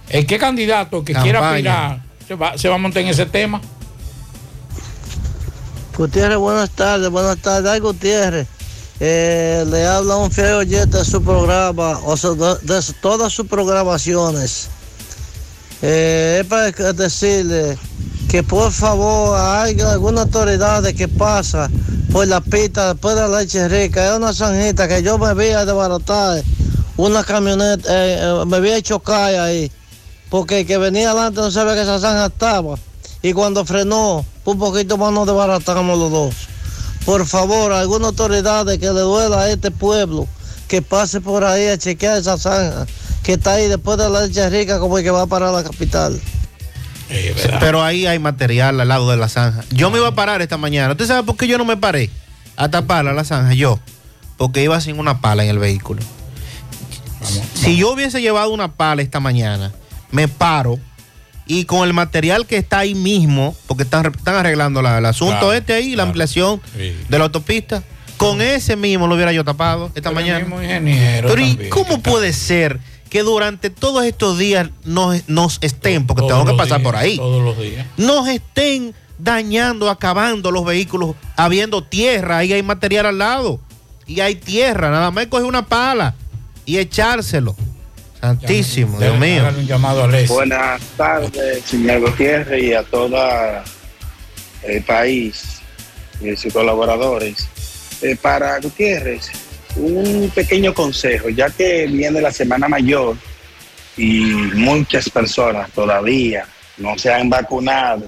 ¿El qué candidato que quiera aspirar se va, se va a montar en ese tema? Gutiérrez, buenas tardes, buenas tardes. Ay, Gutiérrez, eh, le habla un fiel oyente de su programa, o sea, de, todas sus programaciones. Eh, es para decirle que por favor hay alguna autoridad de que pasa por la pista después de la leche rica. Es una zanjita que yo me vi a desbaratar una camioneta, eh, eh, me vi a chocar ahí, porque el que venía adelante no sabía que esa zanja estaba. Y cuando frenó, un poquito más nos desbaratamos los dos. Por favor, alguna autoridad de que le duela a este pueblo, que pase por ahí a chequear esa zanja, que está ahí después de la leche rica como el que va para la capital. Pero ahí hay material al lado de la zanja. Yo me iba a parar esta mañana. ¿Usted sabe por qué yo no me paré a taparla la zanja? Yo. Porque iba sin una pala en el vehículo. Si yo hubiese llevado una pala esta mañana, me paro y con el material que está ahí mismo, porque están, están arreglando la- el asunto Claro, este ahí, la ampliación de la autopista, con ese mismo lo hubiera yo tapado esta mañana. mismo ingeniero Pero ¿y también, cómo puede ser que durante todos estos días nos, nos estén, porque Todos tengo que pasar días, por ahí, Todos los días. nos estén dañando, acabando los vehículos, habiendo tierra, ahí hay material al lado, y hay tierra, nada más coger una pala y echárselo. Santísimo, Dios mío. Un llamado a. Buenas tardes, señor Gutiérrez, y a todo el país y sus colaboradores. Eh, para Gutiérrez, un pequeño consejo, ya que viene la Semana Mayor y muchas personas todavía no se han vacunado,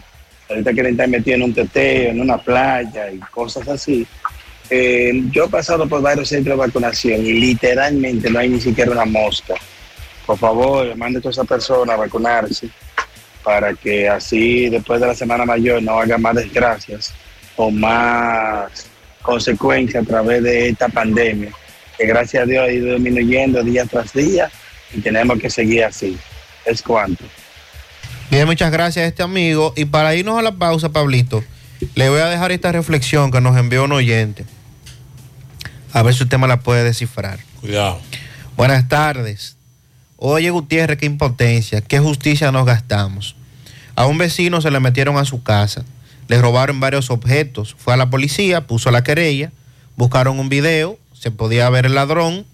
ahorita quieren estar metidos en un teteo, en una playa y cosas así. Eh, yo he pasado por varios centros de vacunación y literalmente no hay ni siquiera una mosca por favor, mande a toda esa persona a vacunarse para que así después de la Semana Mayor no haga más desgracias o más consecuencias a través de esta pandemia, que gracias a Dios ha ido disminuyendo día tras día y tenemos que seguir así. Es cuanto. Bien, muchas gracias a este amigo. Y para irnos a la pausa, Pablito, Le voy a dejar esta reflexión que nos envió un oyente. A ver si usted me la puede descifrar. Cuidado. Buenas tardes. Oye, Gutiérrez, qué impotencia, qué justicia nos gastamos. A un vecino se le metieron a su casa, le robaron varios objetos, fue a la policía, puso la querella, buscaron un video, se podía ver el ladrón,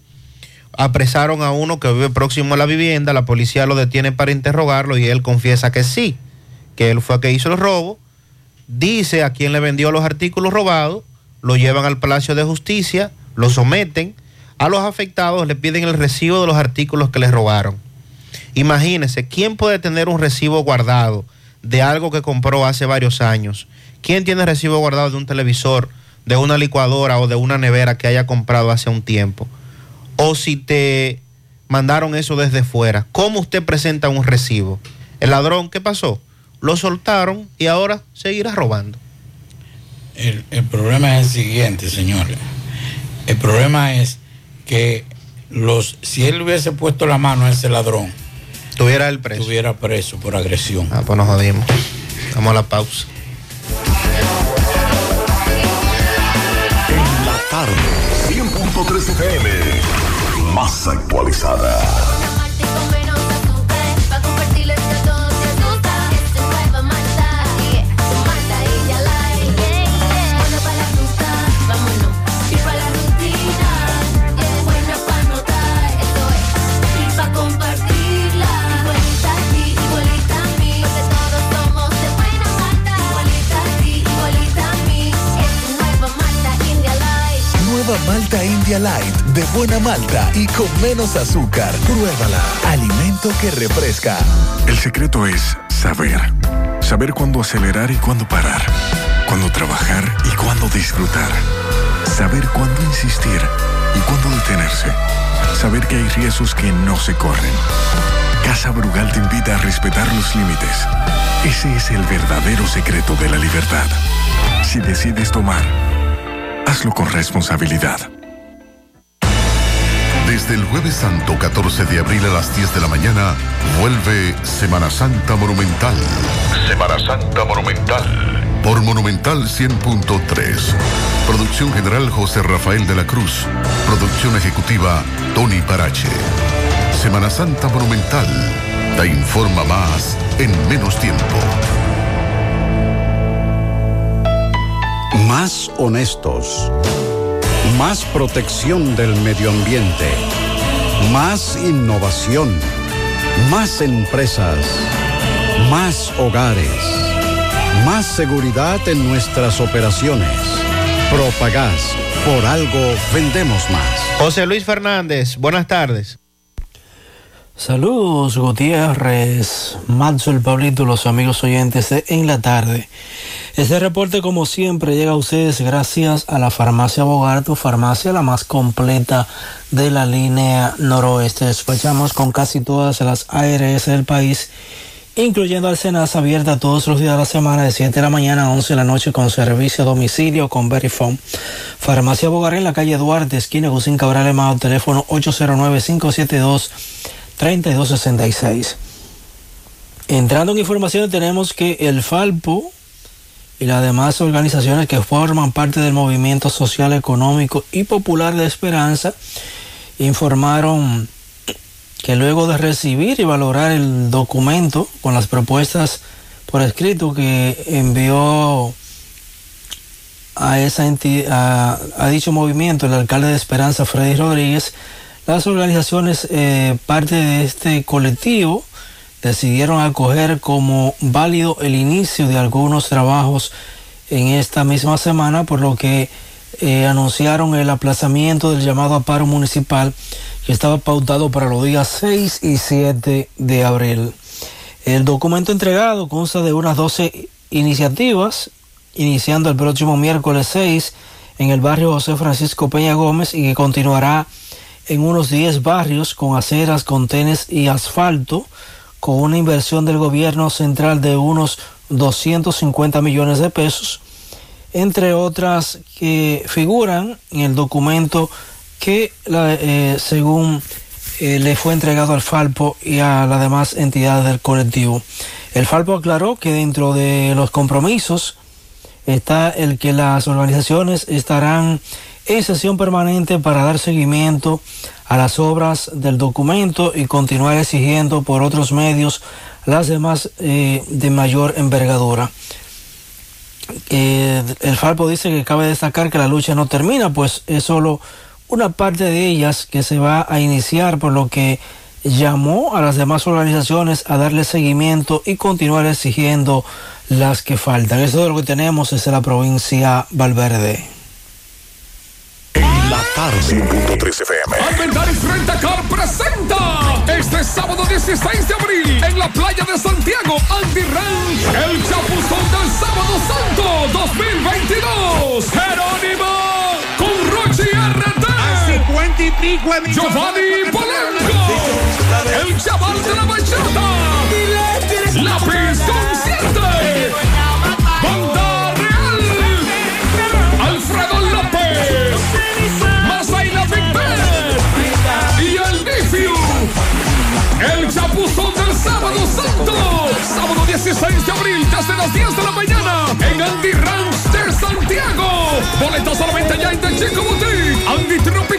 apresaron a uno que vive próximo a la vivienda, la policía lo detiene para interrogarlo y él confiesa que sí, que él fue el que hizo el robo, dice a quién le vendió los artículos robados, lo llevan al Palacio de Justicia, lo someten, a los afectados le piden el recibo de los artículos que les robaron. Imagínense, ¿quién puede tener un recibo guardado de algo que compró hace varios años? ¿Quién tiene recibo guardado de un televisor, de una licuadora o de una nevera que haya comprado hace un tiempo? O si te mandaron eso desde fuera, ¿cómo usted presenta un recibo? El ladrón, ¿qué pasó? Lo soltaron y ahora seguirá robando. El, el problema es el siguiente, señores. El problema es que los, si él hubiese puesto la mano a ese ladrón, tuviera el preso. Estuviera preso por agresión. Ah, pues nos jodimos. Vamos a la pausa. En la tarde, 100.3 FM, más actualizada. Malta India Light de buena malta y con menos azúcar. Pruébala. Alimento que refresca. El secreto es saber. Saber cuándo acelerar y cuándo parar. Cuándo trabajar y cuándo disfrutar. Saber cuándo insistir y cuándo detenerse. Saber que hay riesgos que no se corren. Casa Brugal te invita a respetar los límites. Ese es el verdadero secreto de la libertad. Si decides tomar, hazlo con responsabilidad. Desde el jueves santo 14 de abril a las 10 de la mañana, vuelve Semana Santa Monumental. Semana Santa Monumental. Por Monumental 100.3. Producción general José Rafael de la Cruz. Producción ejecutiva Tony Parache. Semana Santa Monumental. Te informa más en menos tiempo. Más honestos. Más protección del medio ambiente. Más innovación. Más empresas. Más hogares. Más seguridad en nuestras operaciones. Propagás. Por algo vendemos más. José Luis Fernández, buenas tardes. Saludos Gutiérrez, Mazo, el Pablito, los amigos oyentes de En la Tarde. Este reporte como siempre llega a ustedes gracias a la farmacia Bogarto, farmacia la más completa de la línea noroeste. Despachamos con casi todas las ARS del país, incluyendo Alcenas abierta todos los días de la semana de 7 de la mañana a 11 de la noche con servicio a domicilio con Verifone. Farmacia Bogar en la calle Duarte, esquina Gusín Cabral Emao, teléfono 809 572 3266. Entrando en información tenemos que el Falpo y las demás organizaciones que forman parte del movimiento social, económico y popular de Esperanza informaron que luego de recibir y valorar el documento con las propuestas por escrito que envió a esa entidad, a, dicho movimiento el alcalde de Esperanza, Freddy Rodríguez, las organizaciones, eh, parte de este colectivo, decidieron acoger como válido el inicio de algunos trabajos en esta misma semana, por lo que eh, anunciaron el aplazamiento del llamado a paro municipal que estaba pautado para los días 6 y 7 de abril. El documento entregado consta de unas 12 iniciativas, iniciando el próximo miércoles 6 en el barrio José Francisco Peña Gómez y que continuará en unos 10 barrios con aceras, contenes y asfalto, con una inversión del gobierno central de unos 250 millones de pesos, entre otras que figuran en el documento que eh, según eh, le fue entregado al Falpo y a las demás entidades del colectivo. El Falpo aclaró que dentro de los compromisos está el que las organizaciones estarán en sesión permanente para dar seguimiento a las obras del documento y continuar exigiendo por otros medios las demás eh, de mayor envergadura. Eh, el Falpo dice que cabe destacar que la lucha no termina, pues es solo una parte de ellas que se va a iniciar, por lo que llamó a las demás organizaciones a darle seguimiento y continuar exigiendo las que faltan. Eso es lo que tenemos desde la provincia Valverde. La tarde. 100.3 FM. Almendaris Rentacar presenta este sábado 16 de abril en la playa de Santiago, Andy Ranch, el chapuzón del sábado santo 2022. Jerónimo con Rochi RT. Giovanni Polanco. El chaval de la bachata. Lápiz consciente. Banda 6 de abril, desde las 10 de la mañana, en Andy Ranch de Santiago. Boletas a la venta ya en The Chico Boutique, Andy Tropic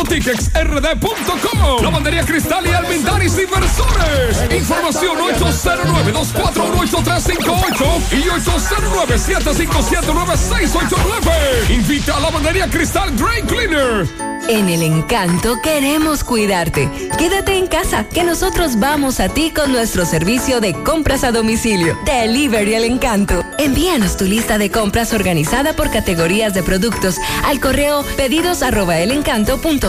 todo tickets rd.com. Lavandería Cristal y Almendaris Inversores. Información 809-241-8358 y 809-757-9689. Invita a Lavandería Cristal Dry Cleaner. En El Encanto queremos cuidarte. Quédate en casa, que nosotros vamos a ti con nuestro servicio de compras a domicilio. Delivery El Encanto. Envíanos tu lista de compras organizada por categorías de productos al correo pedidos arroba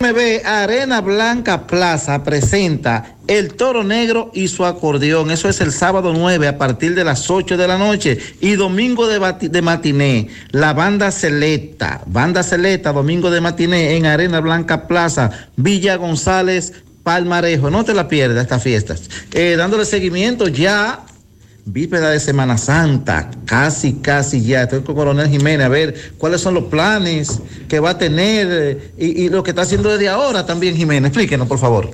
MB Arena Blanca Plaza presenta El Toro Negro y su acordeón. Eso es el sábado 9 a partir de las 8 de la noche y domingo de, matiné. La banda Celeta, banda Celeta, domingo de matiné en Arena Blanca Plaza, Villa González, Palmarejo. No te la pierdas estas fiestas. Eh, dándole seguimiento ya víspera de Semana Santa, casi, casi ya. Estoy con Coronel Jiménez a ver cuáles son los planes que va a tener eh, y, lo que está haciendo desde ahora también Jiménez. Explíquenos, por favor.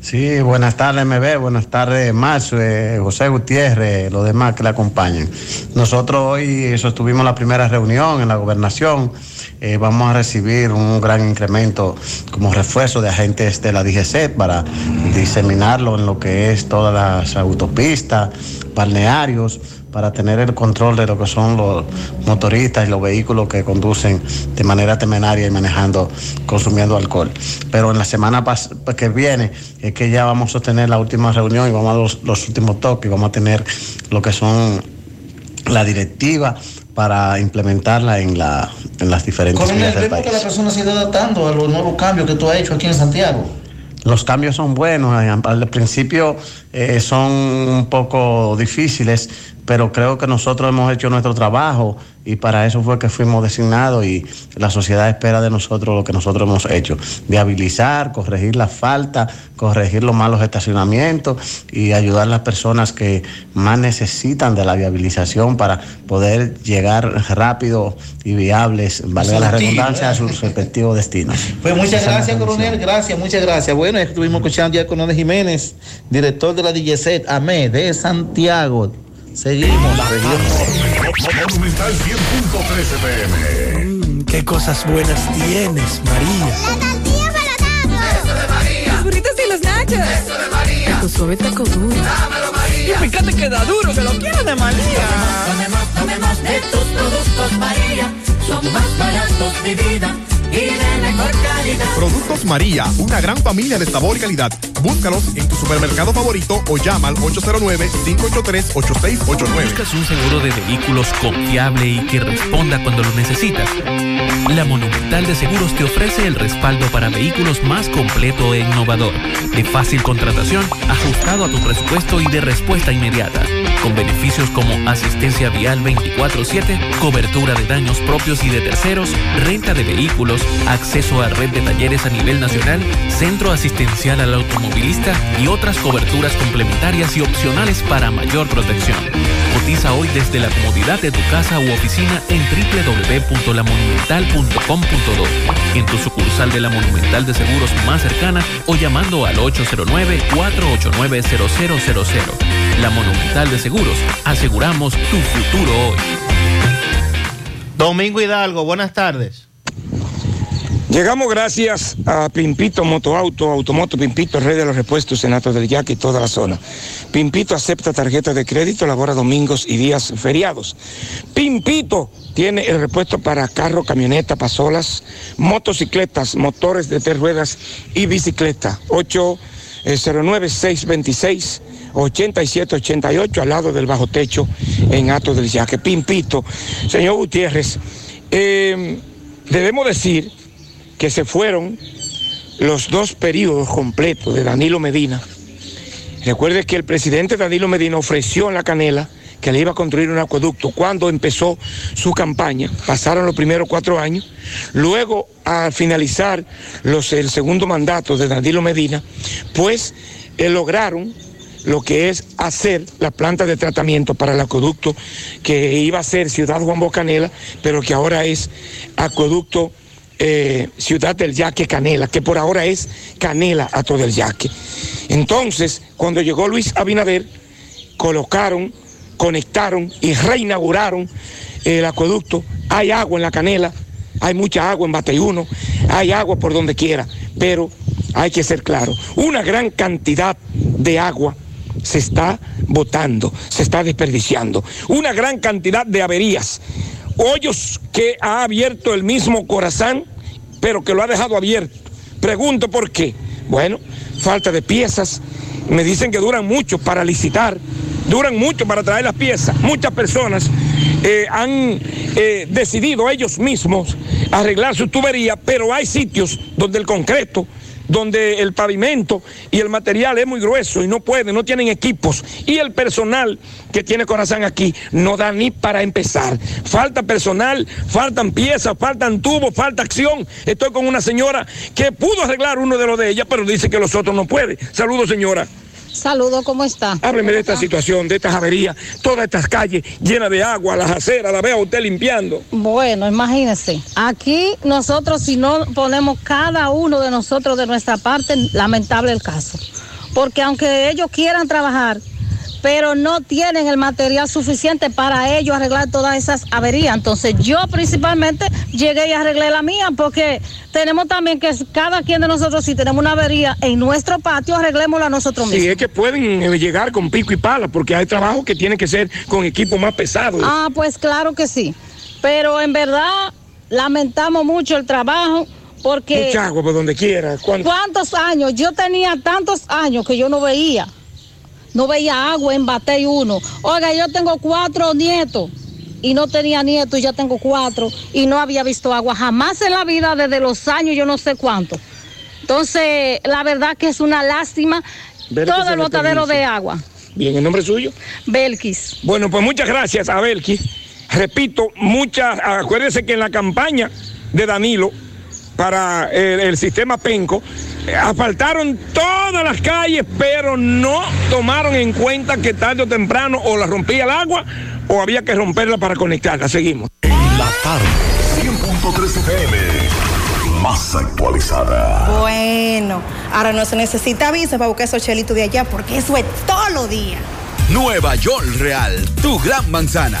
Sí, buenas tardes MB, buenas tardes Marzo, eh, José Gutiérrez, los demás que le acompañan. Nosotros hoy sostuvimos la primera reunión en la gobernación. Eh, vamos a recibir un gran incremento como refuerzo de agentes de la DGC para diseminarlo en lo que es todas las autopistas, balnearios, para tener el control de lo que son los motoristas y los vehículos que conducen de manera temenaria y manejando, consumiendo alcohol. Pero en la semana que viene es que ya vamos a tener la última reunión y vamos a los, los últimos toques, vamos a tener lo que son la directiva para implementarla en, la, en las diferentes Coronel, del país. que la persona se ido adaptando a los nuevos cambios que tú has hecho aquí en Santiago. Los cambios son buenos, eh, al principio eh, son un poco difíciles, pero creo que nosotros hemos hecho nuestro trabajo y para eso fue que fuimos designados y la sociedad espera de nosotros lo que nosotros hemos hecho, viabilizar, corregir las faltas, corregir los malos estacionamientos y ayudar a las personas que más necesitan de la viabilización para poder llegar rápido y viables, valga la redundancia, a sus respectivos destinos. Pues muchas Esa gracias, coronel. Gracias, muchas gracias. Bueno, estuvimos escuchando ya a Coronel Jiménez, director de la DGCET, AME de Santiago. Seguimos. Monumental 100.13 pm. Qué cosas buenas tienes, María. La tortilla para Eso de María. Los burritos y los nachos. Eso de María. Tu suave taco duro. Dámelo, María. Y fíjate que da duro, que lo quiero de María. Tomemos, tomemos de tus productos, María. Son más baratos de vida y de mejor calidad. Productos María, una gran familia de sabor y calidad. Búscalos en tu supermercado favorito o llama al 809-583-8689. ¿Buscas un seguro de vehículos confiable y que responda cuando lo necesitas? La Monumental de Seguros te ofrece el respaldo para vehículos más completo e innovador, de fácil contratación, ajustado a tu presupuesto y de respuesta inmediata, con beneficios como asistencia vial 24/7, cobertura de daños propios y de terceros, renta de vehículos, acceso a red de talleres a nivel nacional, centro asistencial al automovilista y otras coberturas complementarias y opcionales para mayor protección. Cotiza hoy desde la comodidad de tu casa u oficina en www.lamonumental.com.do, en tu sucursal de la Monumental de Seguros más cercana o llamando al 809-489-0000. La Monumental de Seguros, aseguramos tu futuro hoy. Domingo Hidalgo, buenas tardes. Llegamos gracias a Pimpito Motoauto, Automoto Pimpito, rey de los repuestos, Senato del Yaque y toda la zona. Pimpito acepta tarjeta de crédito, labora domingos y días feriados. Pimpito tiene el repuesto para carro, camioneta, pasolas, motocicletas, motores de tres ruedas y bicicleta. 809-626. 8788 al lado del bajo techo en Ato del Yaque. Pimpito. Señor Gutiérrez, eh, debemos decir que se fueron los dos periodos completos de Danilo Medina. Recuerde que el presidente Danilo Medina ofreció en la canela que le iba a construir un acueducto cuando empezó su campaña. Pasaron los primeros cuatro años. Luego, al finalizar los, el segundo mandato de Danilo Medina, pues eh, lograron lo que es hacer la planta de tratamiento para el acueducto que iba a ser Ciudad Juan Bocanela, pero que ahora es acueducto eh, Ciudad del Yaque Canela, que por ahora es Canela a todo el Yaque. Entonces, cuando llegó Luis Abinader, colocaron, conectaron y reinauguraron el acueducto. Hay agua en la Canela, hay mucha agua en Bateyuno, hay agua por donde quiera, pero hay que ser claro, una gran cantidad de agua se está botando, se está desperdiciando. Una gran cantidad de averías, hoyos que ha abierto el mismo Corazán, pero que lo ha dejado abierto. Pregunto por qué. Bueno, falta de piezas. Me dicen que duran mucho para licitar, duran mucho para traer las piezas. Muchas personas eh, han eh, decidido ellos mismos arreglar su tubería, pero hay sitios donde el concreto donde el pavimento y el material es muy grueso y no pueden, no tienen equipos. Y el personal que tiene Corazán aquí no da ni para empezar. Falta personal, faltan piezas, faltan tubos, falta acción. Estoy con una señora que pudo arreglar uno de los de ella, pero dice que los otros no pueden. Saludos, señora. Saludos, ¿cómo está? Hábleme de esta situación, de estas averías, todas estas calles llenas de agua, las aceras, la veo a usted limpiando. Bueno, imagínese, aquí nosotros si no ponemos cada uno de nosotros de nuestra parte, lamentable el caso. Porque aunque ellos quieran trabajar, pero no tienen el material suficiente para ellos arreglar todas esas averías. Entonces yo principalmente llegué y arreglé la mía porque tenemos también que cada quien de nosotros si tenemos una avería en nuestro patio arreglémosla nosotros mismos. Sí, es que pueden eh, llegar con pico y pala porque hay trabajo que tiene que ser con equipo más pesado. Ah, pues claro que sí. Pero en verdad lamentamos mucho el trabajo porque... Mucha agua por donde quiera. ¿Cuánto? ¿Cuántos años? Yo tenía tantos años que yo no veía no veía agua en Batey uno. Oiga, yo tengo cuatro nietos y no tenía nietos y ya tengo cuatro y no había visto agua jamás en la vida desde los años, yo no sé cuánto. Entonces, la verdad que es una lástima todo el botadero de agua. Bien, ¿el nombre suyo? Belkis. Bueno, pues muchas gracias a Belkis. Repito, muchas, acuérdense que en la campaña de Danilo para el, el sistema Penco, eh, asfaltaron todas las calles, pero no tomaron en cuenta que tarde o temprano o la rompía el agua o había que romperla para conectarla. Seguimos. La tarde, 100.3 FM, más actualizada. Bueno, ahora no se necesita visa para buscar esos chelitos de allá porque eso es todo lo día. Nueva York Real, tu gran manzana.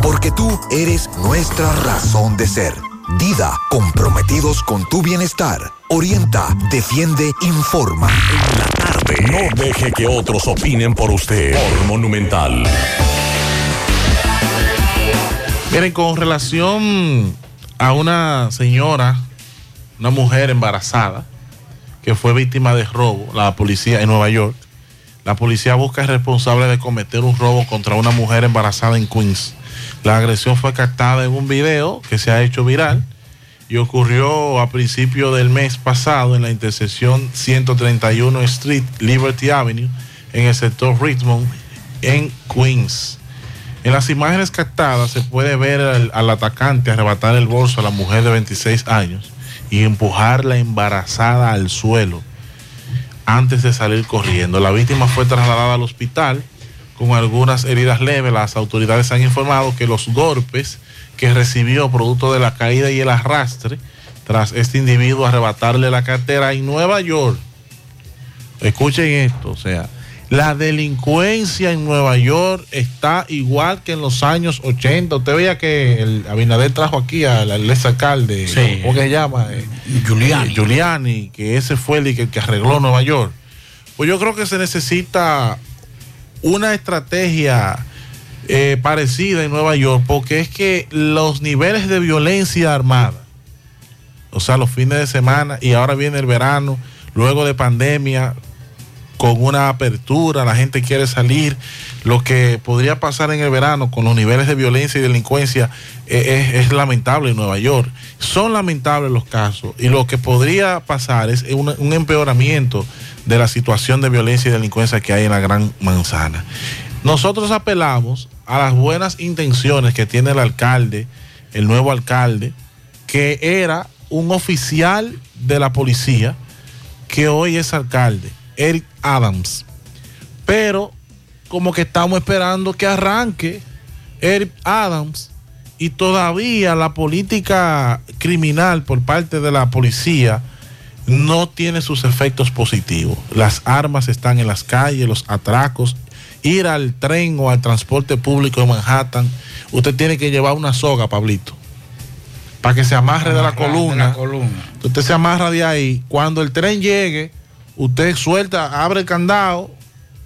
porque tú eres nuestra razón de ser. Dida, comprometidos con tu bienestar. Orienta, defiende, informa. No deje que otros opinen por usted. Por Monumental. Miren, con relación a una señora, una mujer embarazada, que fue víctima de robo, la policía en Nueva York, la policía busca el responsable de cometer un robo contra una mujer embarazada en Queens. La agresión fue captada en un video que se ha hecho viral y ocurrió a principio del mes pasado en la intersección 131 Street Liberty Avenue en el sector Richmond en Queens. En las imágenes captadas se puede ver al, al atacante arrebatar el bolso a la mujer de 26 años y empujarla embarazada al suelo antes de salir corriendo. La víctima fue trasladada al hospital con algunas heridas leves. Las autoridades han informado que los golpes que recibió producto de la caída y el arrastre tras este individuo arrebatarle la cartera en Nueva York. Escuchen esto, o sea, la delincuencia en Nueva York está igual que en los años 80. Usted veía que el Abinader trajo aquí al, al ex alcalde, Sí. ¿cómo que se llama? Eh, Giuliani. eh, Giuliani, que ese fue el que, que arregló Nueva York. Pues yo creo que se necesita una estrategia eh, parecida en Nueva York, porque es que los niveles de violencia armada, o sea, los fines de semana y ahora viene el verano, luego de pandemia, con una apertura, la gente quiere salir. Lo que podría pasar en el verano con los niveles de violencia y delincuencia eh, es, lamentable en Nueva York. Son lamentables los casos y lo que podría pasar es un empeoramiento de la situación de violencia y delincuencia que hay en la Gran Manzana. Nosotros apelamos a las buenas intenciones que tiene el alcalde, el nuevo alcalde, que era un oficial de la policía, que hoy es alcalde, Eric Adams. Pero como que estamos esperando que arranque Eric Adams y todavía la política criminal por parte de la policía no tiene sus efectos positivos. Las armas están en las calles, los atracos, ir al tren o al transporte público en Manhattan, usted tiene que llevar una soga, Pablito, para que se amarre de la Amarrar de columna. la columna. Usted se amarra de ahí. Cuando el tren llegue, usted suelta, abre el candado,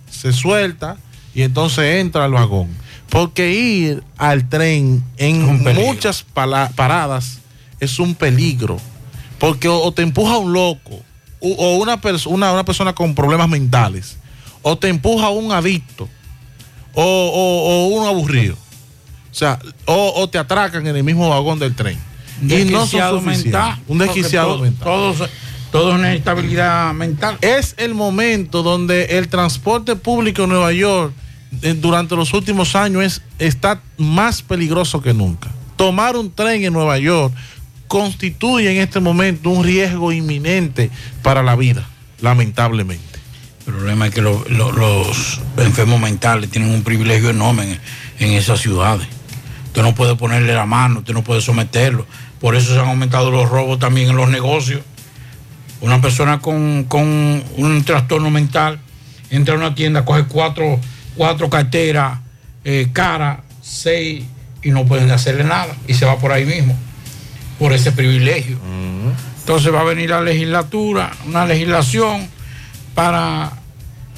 se suelta y entonces entra al vagón. Porque ir al tren en muchas paradas es un peligro. Porque o, o te empuja un loco o, o una, perso- una, una persona con problemas mentales. O te empuja un adicto. O, o- un aburrido. O sea, o, te atracan en el mismo vagón del tren. Y no son mental. Un desquiciado mental. Todos, todo es una estabilidad mental. Es el momento donde el transporte público en Nueva York eh, durante los últimos años es, está más peligroso que nunca. Tomar un tren en Nueva York constituye en este momento un riesgo inminente para la vida, lamentablemente. El problema es que lo- lo- los enfermos mentales tienen un privilegio enorme en, esas ciudades. Usted no puede ponerle la mano, usted no puede someterlo. Por eso se han aumentado los robos también en los negocios. Una persona con, con un trastorno mental entra a una tienda, coge cuatro, cuatro carteras eh, caras, seis, y no pueden hacerle nada. Y se va por ahí mismo, por ese privilegio. Entonces va a venir la legislatura, una legislación para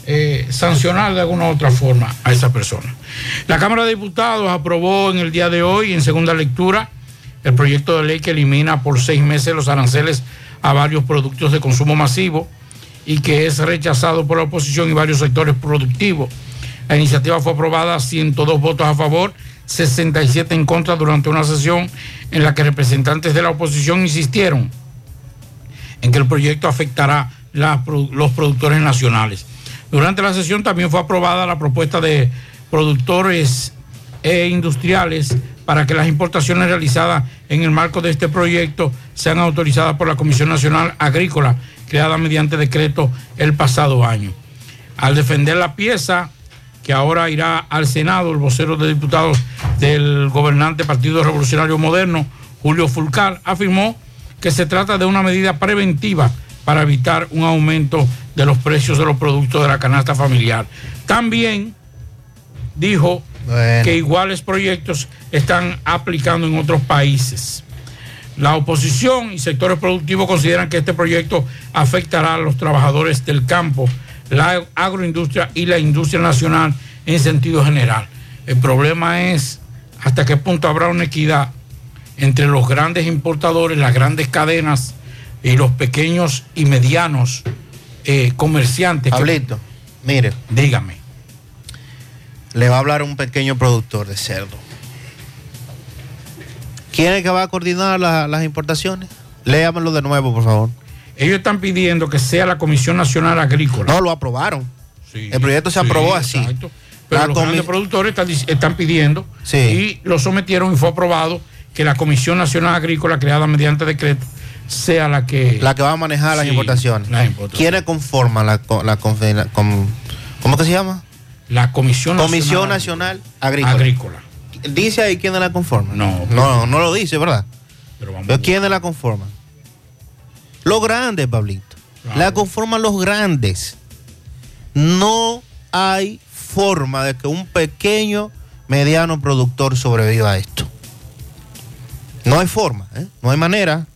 eh, sancionar de alguna u otra forma a esa persona. La Cámara de Diputados aprobó en el día de hoy, en segunda lectura, el proyecto de ley que elimina por seis meses los aranceles a varios productos de consumo masivo y que es rechazado por la oposición y varios sectores productivos. La iniciativa fue aprobada 102 votos a favor, 67 en contra durante una sesión en la que representantes de la oposición insistieron en que el proyecto afectará la los productores nacionales. Durante la sesión también fue aprobada la propuesta de productores e industriales para que las importaciones realizadas en el marco de este proyecto sean autorizadas por la Comisión Nacional Agrícola, creada mediante decreto el pasado año. Al defender la pieza, que ahora irá al Senado, el vocero de diputados del gobernante Partido Revolucionario Moderno, Julio Fulcar, afirmó que se trata de una medida preventiva para evitar un aumento de los precios de los productos de la canasta familiar. También dijo que iguales proyectos están aplicando en otros países. La oposición y sectores productivos consideran que este proyecto afectará a los trabajadores del campo, la agroindustria y la industria nacional en sentido general. El problema es hasta qué punto habrá una equidad entre los grandes importadores, las grandes cadenas y los pequeños y medianos eh, comerciantes. que- Pablito, mire. Dígame. Le va a hablar un pequeño productor de cerdo. ¿Quién es el que va a coordinar la- las importaciones? Léamelo de nuevo, por favor. Ellos están pidiendo que sea la Comisión Nacional Agrícola. No, lo aprobaron. Sí, el proyecto se sí, aprobó así. exacto. Pero La los grandes productores están, pidiendo Sí. y lo sometieron y fue aprobado que la Comisión Nacional Agrícola creada mediante decreto sea la que... La que va a manejar las importaciones. las importaciones. ¿Quiénes conforman la, la, la- com- ¿Cómo que se llama? La Comisión Comisión Nacional Nacional Agrícola. Agrícola. Dice ahí quiénes la conforman. No. No, no lo dice, ¿verdad? Pero vamos Pero ¿quiénes la conforman? Los grandes, Pablito. La conforman los grandes. No hay forma de que un pequeño, mediano productor sobreviva a esto. No hay forma, ¿eh? no hay manera.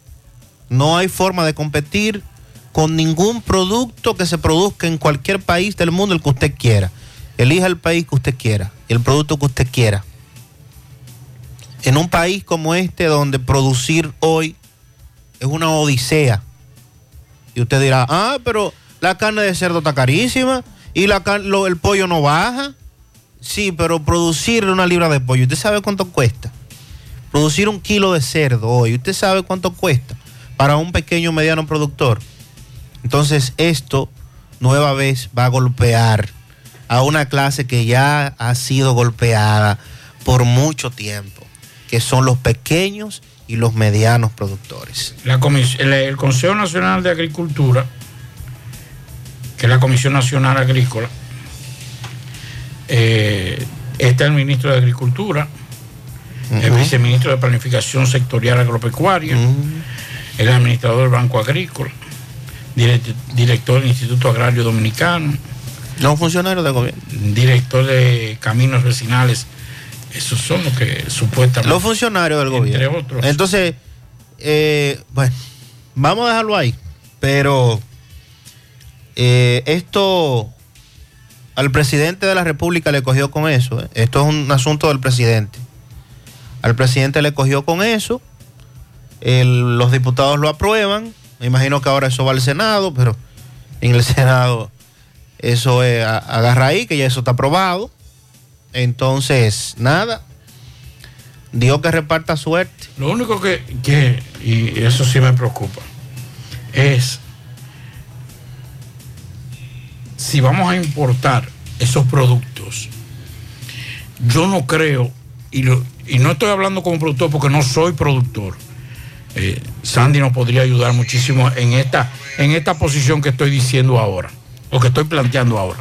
No hay forma de competir con ningún producto que se produzca en cualquier país del mundo, el que usted quiera. Elija el país que usted quiera, el producto que usted quiera. En un país como este, donde producir hoy es una odisea. Y usted dirá, ah, pero la carne de cerdo está carísima y la lo- el pollo no baja. Sí, pero producir una libra de pollo, ¿usted sabe cuánto cuesta? Producir un kilo de cerdo hoy, ¿usted sabe cuánto cuesta para un pequeño o mediano productor? Entonces esto nueva vez va a golpear a una clase que ya ha sido golpeada por mucho tiempo, que son los pequeños y los medianos productores. La el, Consejo Nacional de Agricultura, que es la Comisión Nacional Agrícola, eh, está el ministro de Agricultura, el viceministro de Planificación Sectorial Agropecuaria, el administrador del Banco Agrícola, direct- director del Instituto Agrario Dominicano, los funcionarios del gobierno, director de Caminos Vecinales, esos son los que supuestamente... Los funcionarios del Entre gobierno. otros. Entonces, eh, bueno, vamos a dejarlo ahí. Pero eh, esto al presidente de la República le cogió con eso. ¿eh? Esto es un asunto del presidente. Al presidente le cogió con eso. El- los diputados lo aprueban. Me imagino que ahora eso va al Senado, pero en el Senado eso es, agarra ahí, que ya eso está aprobado. Entonces, nada. Dios que reparta suerte. Lo único que, que, y eso sí me preocupa, es si vamos a importar esos productos, yo no creo, y, lo- y no estoy hablando como productor porque no soy productor. Eh, Sandy nos podría ayudar muchísimo en esta, en esta posición que estoy diciendo ahora, o que estoy planteando ahora.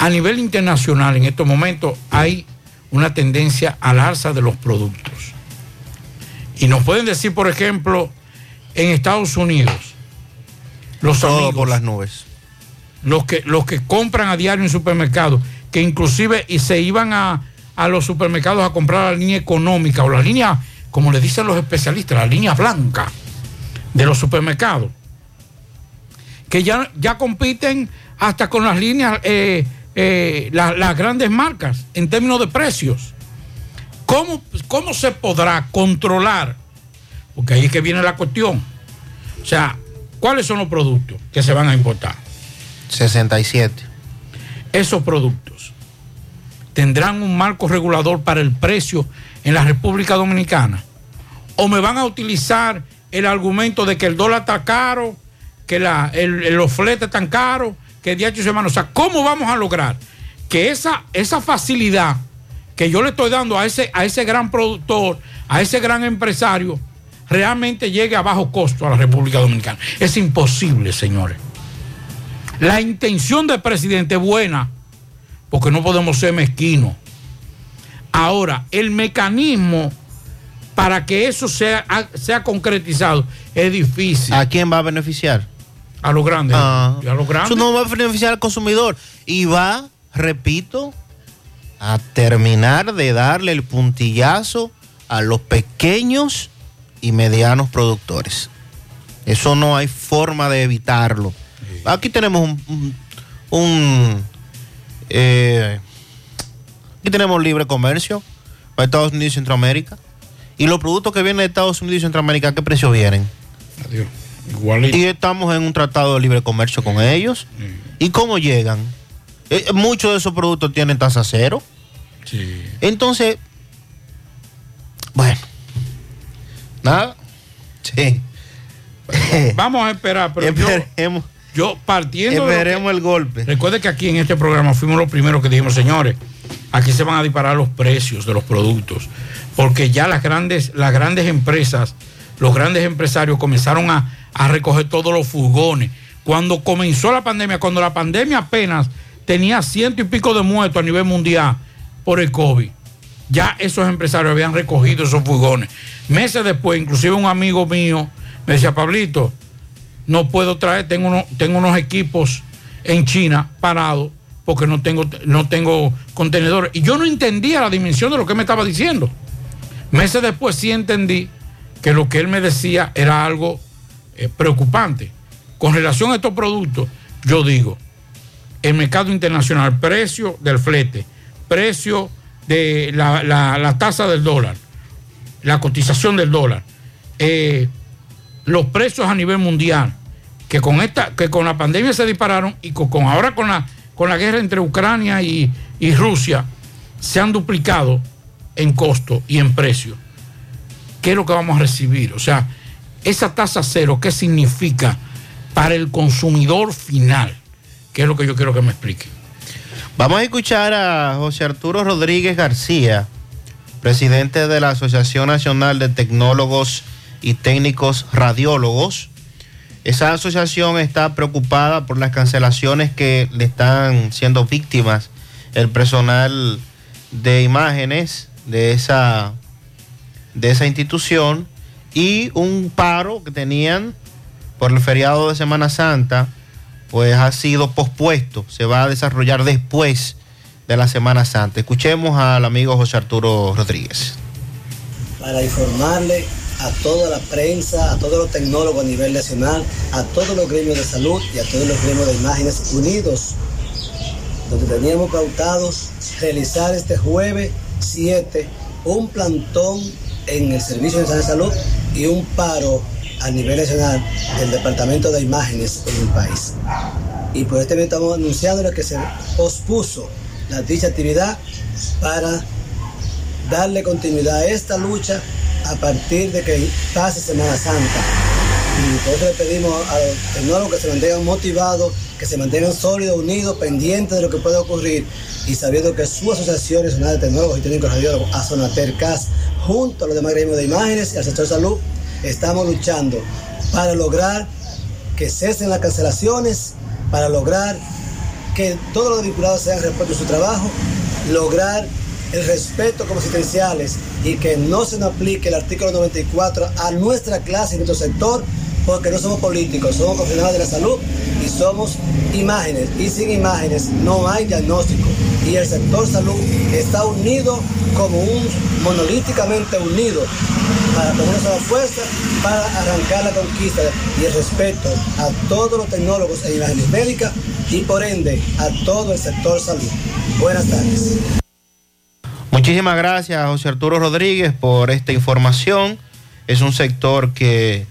A nivel internacional, en estos momentos, hay una tendencia al alza de los productos. Y nos pueden decir, por ejemplo, en Estados Unidos, los Todo amigos, por las nubes. los que, los que compran a diario en supermercados, que inclusive y se iban a, a los supermercados a comprar la línea económica o la línea, como le dicen los especialistas, la línea blanca de los supermercados, que ya, ya compiten hasta con las líneas eh, eh, la- las grandes marcas en términos de precios. ¿Cómo, ¿Cómo se podrá controlar? Porque ahí es que viene la cuestión. O sea, ¿cuáles son los productos que se van a importar? 67. Esos productos tendrán un marco regulador para el precio en la República Dominicana. O me van a utilizar el argumento de que el dólar está caro, que la, el- el- los fletes están caros, que diario semana. O sea, ¿cómo vamos a lograr que esa, esa facilidad que yo le estoy dando a ese, a ese gran productor, a ese gran empresario, realmente llegue a bajo costo a la República Dominicana? Es imposible, señores. La intención del presidente es buena, porque no podemos ser mezquinos. Ahora, el mecanismo para que eso sea, sea concretizado es difícil. ¿A quién va a beneficiar? A los grandes. Ah. A los grandes. Eso no va a beneficiar al consumidor. Y va, repito, a terminar de darle el puntillazo a los pequeños y medianos productores. Eso no hay forma de evitarlo. Aquí tenemos un, un- un, eh, aquí tenemos libre comercio para Estados Unidos y Centroamérica. Y los productos que vienen de Estados Unidos y Centroamérica, ¿a qué precio vienen? Adiós. Igualito. Y estamos en un tratado de libre comercio con ellos. ¿Y cómo llegan? Eh, muchos de esos productos tienen tasa cero. Sí. Entonces, bueno, nada. Sí. Vamos a esperar, pero yo- Esperemos. yo, partiendo de lo Esperemos el golpe. Recuerde que aquí en este programa fuimos los primeros que dijimos, señores, aquí se van a disparar los precios de los productos, porque ya las grandes, las grandes empresas, los grandes empresarios comenzaron a, a recoger todos los furgones. Cuando comenzó la pandemia, cuando la pandemia apenas tenía ciento y pico de muertos a nivel mundial por el COVID, ya esos empresarios habían recogido esos furgones. Meses después, inclusive un amigo mío me decía, Pablito, no puedo traer, tengo, tengo unos equipos en China parados porque no tengo, no tengo contenedores. Y yo no entendía la dimensión de lo que me estaba diciendo. Meses después sí entendí que lo que él me decía era algo eh, preocupante. Con relación a estos productos, yo digo, el mercado internacional, precio del flete, precio de la, la- tasa del dólar, la cotización del dólar, eh, los precios a nivel mundial, que con esta, que con la pandemia se dispararon y con ahora con la, con la guerra entre Ucrania y, y Rusia, se han duplicado en costo y en precio. ¿Qué es lo que vamos a recibir? O sea, esa tasa cero, ¿qué significa para el consumidor final? ¿Qué es lo que yo quiero que me explique? Vamos a escuchar a José Arturo Rodríguez García, presidente de la Asociación Nacional de Tecnólogos y Técnicos Radiólogos. Esa asociación está preocupada por las cancelaciones que le están siendo víctimas el personal de imágenes de esa, de esa institución y un paro que tenían por el feriado de Semana Santa pues ha sido pospuesto, se va a desarrollar después de la Semana Santa. Escuchemos al amigo José Arturo Rodríguez. para informarle a toda la prensa, a todos los tecnólogos a nivel nacional, a todos los gremios de salud y a todos los gremios de imágenes unidos, donde teníamos pautados realizar este jueves 7 un plantón en el Servicio Nacional de Salud y un paro a nivel nacional del Departamento de Imágenes en el país. Y por este momento estamos anunciando que se pospuso la dicha actividad para darle continuidad a esta lucha a partir de que pase Semana Santa. Y nosotros le pedimos a los tecnólogos que se mantengan motivados, que se mantengan sólidos, unidos, pendientes de lo que puede ocurrir y sabiendo que su Asociación Nacional de Tecnólogos y Técnicos Radiólogos, Azonater CAS, junto a los demás gremios de imágenes y al sector salud, estamos luchando para lograr que cesen las cancelaciones, para lograr que todos los vinculados sean respeto a su trabajo, lograr el respeto como asistenciales y que no se nos aplique el artículo 94 a nuestra clase y nuestro sector, porque no somos políticos, somos profesionales de la salud y somos imágenes. Y sin imágenes no hay diagnóstico. Y el sector salud está unido como un monolíticamente unido para tener esa fuerza para arrancar la conquista y el respeto a todos los tecnólogos en imágenes médicas y por ende a todo el sector salud. Buenas tardes. Muchísimas gracias, José Arturo Rodríguez, por esta información. Es un sector que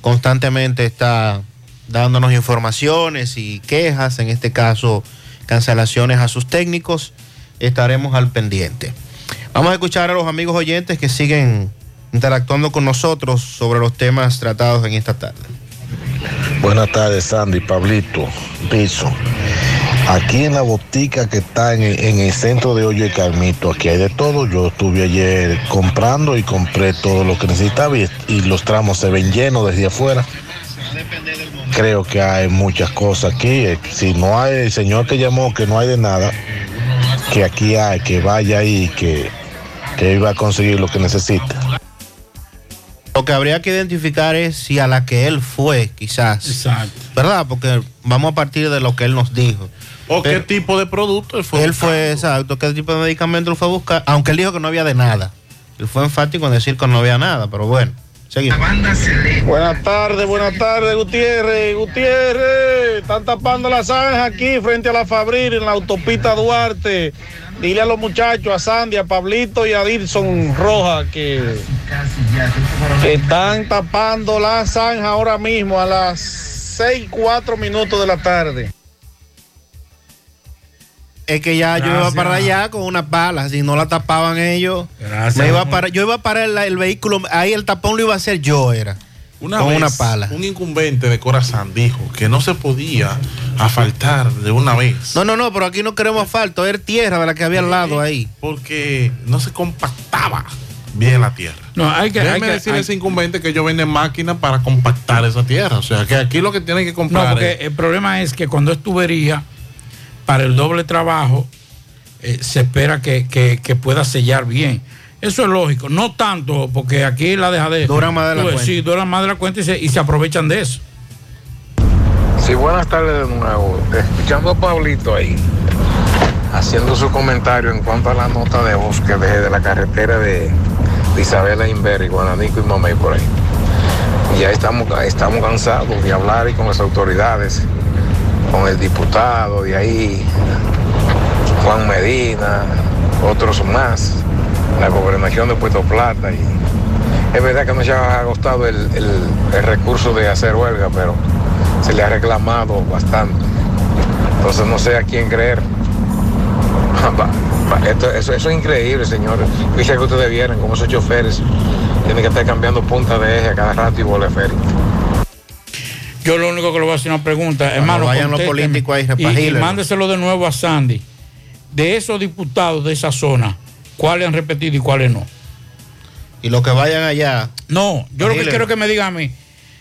constantemente está dándonos informaciones y quejas, en este caso cancelaciones a sus técnicos. Estaremos al pendiente. Vamos a escuchar a los amigos oyentes que siguen interactuando con nosotros sobre los temas tratados en esta tarde. Buenas tardes, Sandy, Pablito, Piso. Aquí en la botica que está en el, en el centro de Hoyo y Carmito, aquí hay de todo. Yo estuve ayer comprando y compré todo lo que necesitaba y, y los tramos se ven llenos desde afuera. Creo que hay muchas cosas aquí. Eh, Si no hay, el señor que llamó que no hay de nada, que aquí hay, que vaya ahí, que, que iba a conseguir lo que necesita. Lo que habría que identificar es si a la que él fue, quizás. Exacto. ¿Verdad? Porque vamos a partir de lo que él nos dijo. ¿O Pero- qué tipo de producto él fue? Él fue, exacto, qué tipo de medicamento él fue a buscar, aunque él dijo que no había de nada. Él fue enfático en decir que no había nada, pero bueno, seguimos. Buenas tardes, buenas tardes, Gutiérrez. Gutiérrez, están tapando las zanjas aquí frente a la Fabril en la autopista Duarte. Dile a los muchachos, a Sandy, a Pablito y a Dilson Roja que, están tapando la zanja ahora mismo a las 6 y 4 minutos de la tarde. Es que ya yo iba Gracias. para allá con unas balas, si no la tapaban ellos, me iba para, yo iba a parar el, el vehículo, ahí el tapón lo iba a hacer yo, era. Una con vez, una pala. un incumbente de Corazán dijo que no se podía asfaltar de una vez. No, no, no, pero aquí no queremos asfalto, era tierra de la que había al lado ahí. Porque no se compactaba bien la tierra. No, hay que, hay Déjeme que- decirle a hay- ese incumbente que ellos venden máquinas para compactar esa tierra. O sea, que aquí lo que tienen que No, comprar porque es- el problema es que cuando es tubería, para el doble trabajo, eh, se espera que, que- que pueda sellar bien. Eso es lógico. No tanto, porque aquí la deja de. Duran más de la ves, cuenta. Sí, duran más de la cuenta y se, y se aprovechan de eso. Sí, buenas tardes de nuevo. Escuchando a Pablito ahí, haciendo su comentario en cuanto a la nota de voz que dejé de la carretera de, de Isabela Inver y Guananico y Mamey por ahí. Ya estamos, estamos cansados de hablar y con las autoridades, con el diputado de ahí, Juan Medina, otros más, la gobernación de Puerto Plata. Y es verdad que no se ha agotado el, el- el recurso de hacer huelga, pero se le ha reclamado bastante. Entonces no sé a quién creer. Esto- eso, es increíble, señores. Quisiera que ustedes vieran cómo esos choferes tienen que estar cambiando punta de eje a cada rato y bola feria. Yo lo único que le voy a hacer una pregunta, hermano. vayan los políticos ahí, y, y mándeselo de nuevo a Sandy. De esos diputados de esa zona, ¿cuáles han repetido y cuáles no? Y los que vayan allá. No, yo lo que quiero que me digan a mí.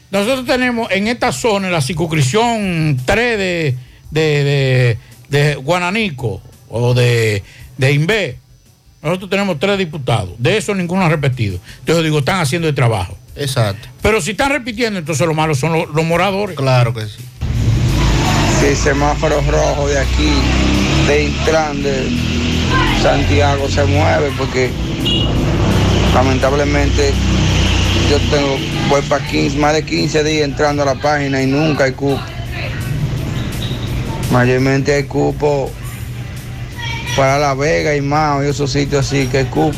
Nosotros tenemos en esta zona, en la circunscripción 3 de, de, de, de Guananico o de, de Invé, nosotros tenemos tres diputados. De eso ninguno ha repetido. Entonces digo, están haciendo el trabajo. Exacto. Pero si están repitiendo, entonces lo malo son los, los moradores. Claro que sí. Si semáforo rojo de aquí, de Intran, de Santiago se mueve porque lamentablemente yo tengo, voy para 15, más de 15 días entrando a la página y nunca hay cupo. Mayormente hay cupo para La Vega y Mao y esos sitios así que hay cupo.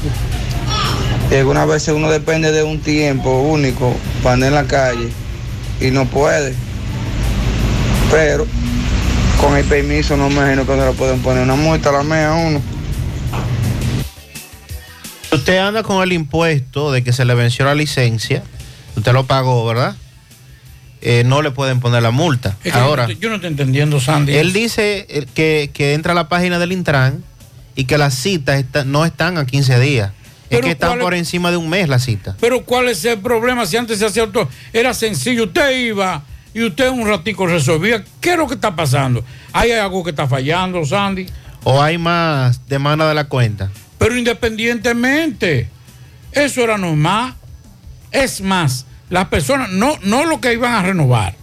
Y algunas veces uno depende de un tiempo único para andar en la calle y no puede. Pero con el permiso no me imagino que no le pueden poner una multa a la mea a uno. Usted anda con el impuesto de que se le venció la licencia, usted lo pagó, ¿verdad? Eh, no le pueden poner la multa. Es que Ahora, yo, no, yo no estoy entendiendo, Sandy. él dice eh, que, que entra a la página del Intran y que las citas está- no están a 15 días. Es que están ¿cuál es- por encima de un mes la cita. Pero ¿cuál es el problema? Si antes se hacía todo, era sencillo. Usted iba y usted un ratico resolvía. ¿Qué es lo que está pasando? ¿Hay algo que está fallando, Sandy? ¿O hay más demanda de la cuenta? Pero independientemente, eso era normal. Es más, las personas, no, no lo que iban a renovar,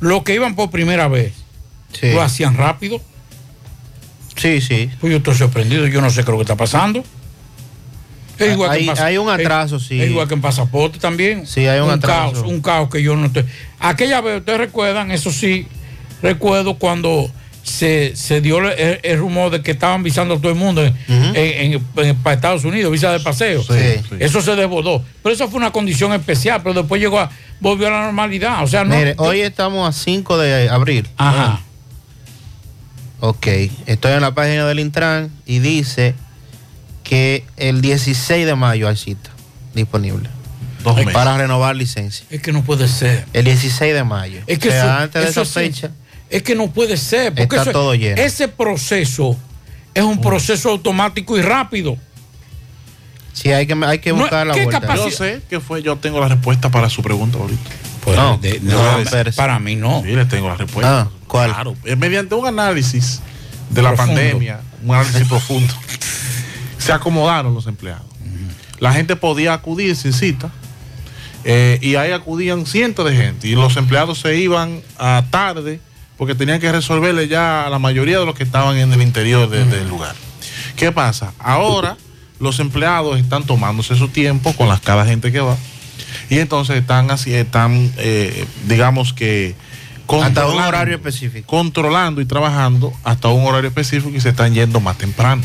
lo que iban por primera vez, lo hacían rápido. Sí, sí. Pues yo estoy sorprendido, yo no sé qué es lo que está pasando. Es igual que hay, en pasa- hay un atraso, es- sí. Es igual que en pasaporte también. Sí, hay un atraso. caos, un caos que yo no estoy. Aquella vez, ustedes recuerdan, eso sí, recuerdo cuando se, se dio el, el rumor de que estaban visando a todo el mundo en- en- en- para Estados Unidos, visa de paseo. Sí. Sí. Eso se desbordó. Pero eso fue una condición especial, pero después llegó a, volvió a la normalidad. O sea, no. Mire, hoy estamos a 5 de abril. Ajá. Ok, estoy en la página del Intran y dice que el 16 de mayo hay cita disponible. Dos meses. Para renovar licencia. Es que no puede ser. El 16 de mayo. Es que O sea, eso- antes de eso esa sí. fecha. Es que no puede ser. Porque Está eso- todo lleno. Ese proceso es un proceso automático y rápido. Sí, hay que, hay que No, buscar la ¿qué vuelta. capacidad- Yo sé que fue, yo tengo la respuesta para su pregunta ahorita. Pues, No, de- no, no, espérese. para mí no. Sí, le tengo la respuesta. Ah, ¿cuál? Claro, es mediante un análisis de la pandemia, un análisis profundo. Se acomodaron los empleados. La gente podía acudir sin cita eh, y ahí acudían cientos de gente y los empleados se iban a tarde porque tenían que resolverle ya a la mayoría de los que estaban en el interior de- del lugar. ¿Qué pasa? Ahora los empleados están tomándose su tiempo con las cada gente que va y entonces están así, están, eh, digamos que Hasta un horario específico. controlando y trabajando hasta un horario específico y se están yendo más temprano.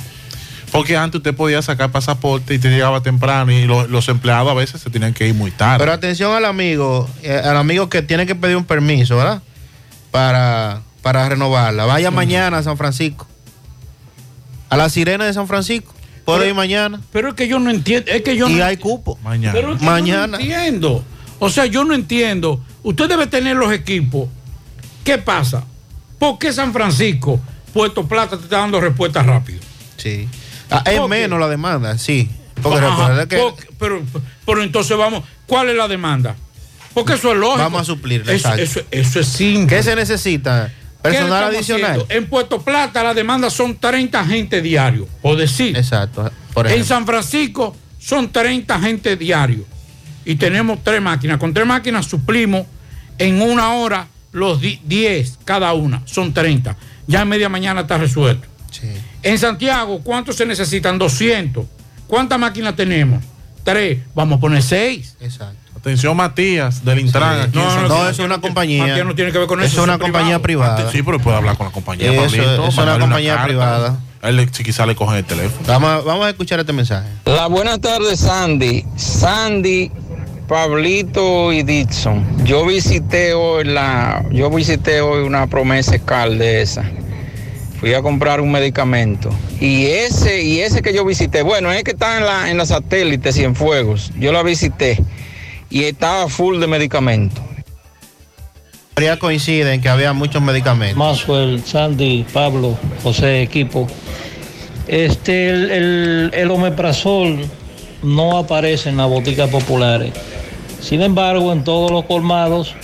Porque antes usted podía sacar pasaporte y te llegaba temprano y lo- los empleados a veces se tenían que ir muy tarde. Pero atención al amigo, eh, al amigo que tiene que pedir un permiso, ¿verdad? Para, para renovarla. Vaya mañana a San Francisco. A la sirena de San Francisco. Puede Pero- ir mañana. Pero es que yo no entiendo. Es que yo y no hay cupo. Mañana. Pero es que Mañana. Yo no entiendo. O sea, yo no entiendo. Usted debe tener los equipos. ¿Qué pasa? ¿Por qué San Francisco, Puerto Plata te está dando respuestas rápido? Sí. Ah, es menos la demanda, sí. Porque Ajá, recuerda que por- pero, pero entonces vamos, ¿cuál es la demanda? Porque eso es lógico. vamos a suplirle. Eso, eso, eso es simple. ¿Qué se necesita? ¿Qué le Personal adicional. haciendo? En Puerto Plata la demanda son 30 agentes diarios, por decir. Exacto. Por en. San Francisco son 30 agentes diarios. Y tenemos tres máquinas. Con tres máquinas suplimos en una hora los di- 10 cada una. Son 30. Ya en media mañana está resuelto. Sí. En Santiago, ¿cuántos se necesitan? 200. ¿Cuántas máquinas tenemos? Tres. Vamos a poner seis. Exacto. Atención Matías del Intran. No, no, Santiago. No, es una compañía. Matías no tiene que ver con eso, Es una compañía privado. privada. Sí, pero puede hablar con la compañía. Eso, Pablito, es una compañía privada. A él si quizá le cogen el teléfono. Vamos, a- vamos a escuchar este mensaje. La buenas tardes, Sandy. Sandy, Pablito y Dixon. Yo visité hoy la, yo visité hoy una promesa Cal de esa. Fui a comprar un medicamento. Y ese, y ese que yo visité, bueno, es que está en la, en la satélite Cienfuegos. Yo la visité y estaba full de medicamentos. Ya coinciden que había muchos medicamentos. Maxwell, Sandy, Pablo, José, equipo. Este, el, el, el omeprazol no aparece en las boticas populares. Sin embargo, en todos los colmados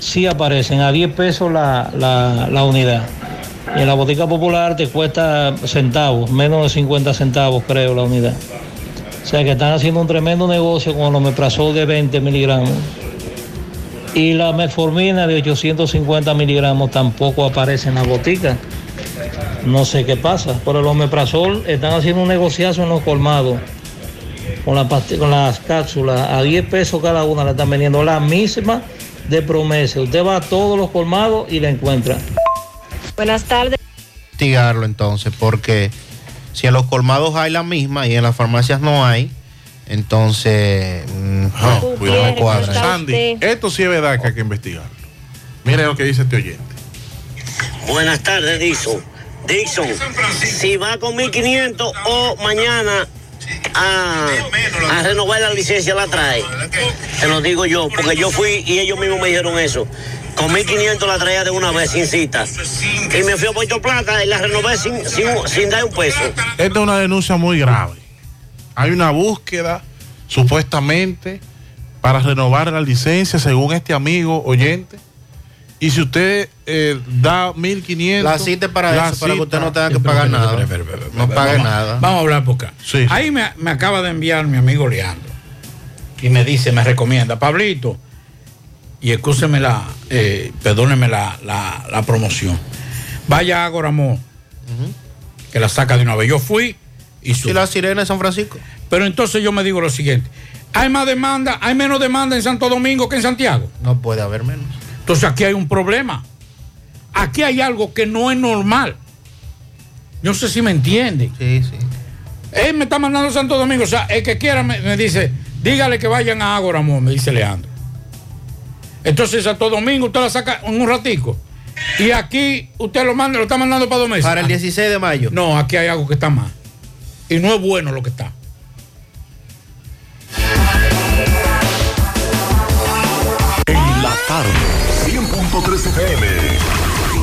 sí aparecen a 10 pesos la, la, la unidad. Y en la botica popular te cuesta centavos, menos de 50 centavos creo la unidad. O sea que están haciendo un tremendo negocio con el omeprazol de 20 miligramos. Y la metformina de 850 miligramos tampoco aparece en la botica. No sé qué pasa. Por el omeprazol están haciendo un negociazo en los colmados. Con, la con las cápsulas a 10 pesos cada una la están vendiendo la misma de promesa. Usted va a todos los colmados y la encuentra. Buenas tardes. investigarlo entonces, porque si en los colmados hay la misma y en las farmacias no hay, entonces mm, no, cuidado. no cuadra. Sandy, esto sí es verdad que hay que investigarlo. Mire lo que dice este oyente. Buenas tardes, Dixon. Dixon, si va con 1500 o mañana a, a renovar la licencia, la trae. Te lo digo yo, porque yo fui y ellos mismos me dijeron eso. Con 1500 la traía de una vez sin cita. Y me fui a Puerto Plata y la renové sin, sin, sin dar un peso. Esta es una denuncia muy grave. Hay una búsqueda, supuestamente, para renovar la licencia, según este amigo oyente. Y si usted eh, da 1.500... La cita para la eso, para que usted no tenga que pagar nada. No pague Vamos- nada. Vamos a hablar por acá. Sí. Ahí me, me acaba de enviar mi amigo Leandro. Y me dice, me recomienda, Pablito. Y escúcheme la, eh, perdóneme la, la- la promoción. Vaya a Goramó, que la saca de una vez. Yo fui y ¿Y la sirena de San Francisco? Pero entonces yo me digo lo siguiente. Hay más demanda, hay menos demanda en Santo Domingo que en Santiago. No puede haber menos. Entonces aquí hay un problema. Aquí hay algo que no es normal. Yo no sé si me entienden. Sí, sí. Él me está mandando a Santo Domingo. O sea, el que quiera me, me dice, dígale que vayan a Ágora, amor, me dice Leandro. Entonces Santo Domingo usted la saca en un ratico. Y aquí usted lo manda, lo está mandando para dos meses. Para el 16 de mayo. No, aquí hay algo que está mal. Y no es bueno lo que está. En la tarde, 100.3 FM.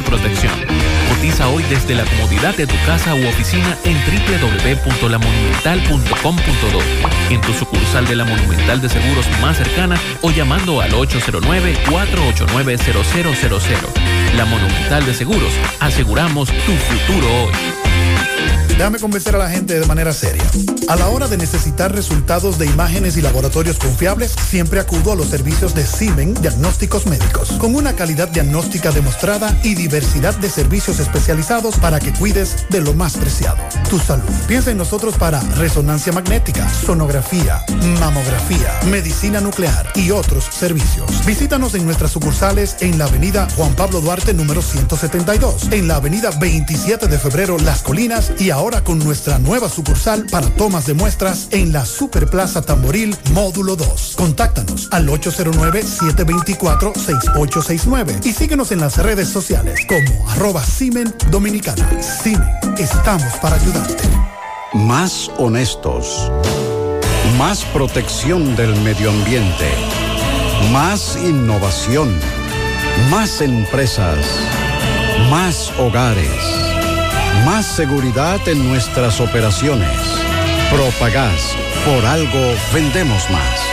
protección. Hoy desde la comodidad de tu casa u oficina en www.lamonumental.com.do, en tu sucursal de la Monumental de Seguros más cercana o llamando al 809-489-0000. La Monumental de Seguros, aseguramos tu futuro hoy. Déjame convencer a la gente de manera seria. A la hora de necesitar resultados de imágenes y laboratorios confiables, siempre acudo a los servicios de Simen Diagnósticos Médicos, con una calidad diagnóstica demostrada y diversidad de servicios para que cuides de lo más preciado, tu salud. Piensa en nosotros para resonancia magnética, sonografía, mamografía, medicina nuclear y otros servicios. Visítanos en nuestras sucursales en la avenida Juan Pablo Duarte número 172, en la avenida 27 de febrero Las Colinas y ahora con nuestra nueva sucursal para tomas de muestras en la Superplaza Tamboril Módulo 2. Contáctanos al 809-724-6869 y síguenos en las redes sociales como arroba Dominicana. Simen, estamos para ayudarte. Más honestos. Más protección del medio ambiente. Más innovación. Más empresas. Más hogares. Más seguridad en nuestras operaciones. Propagás. Por algo vendemos más.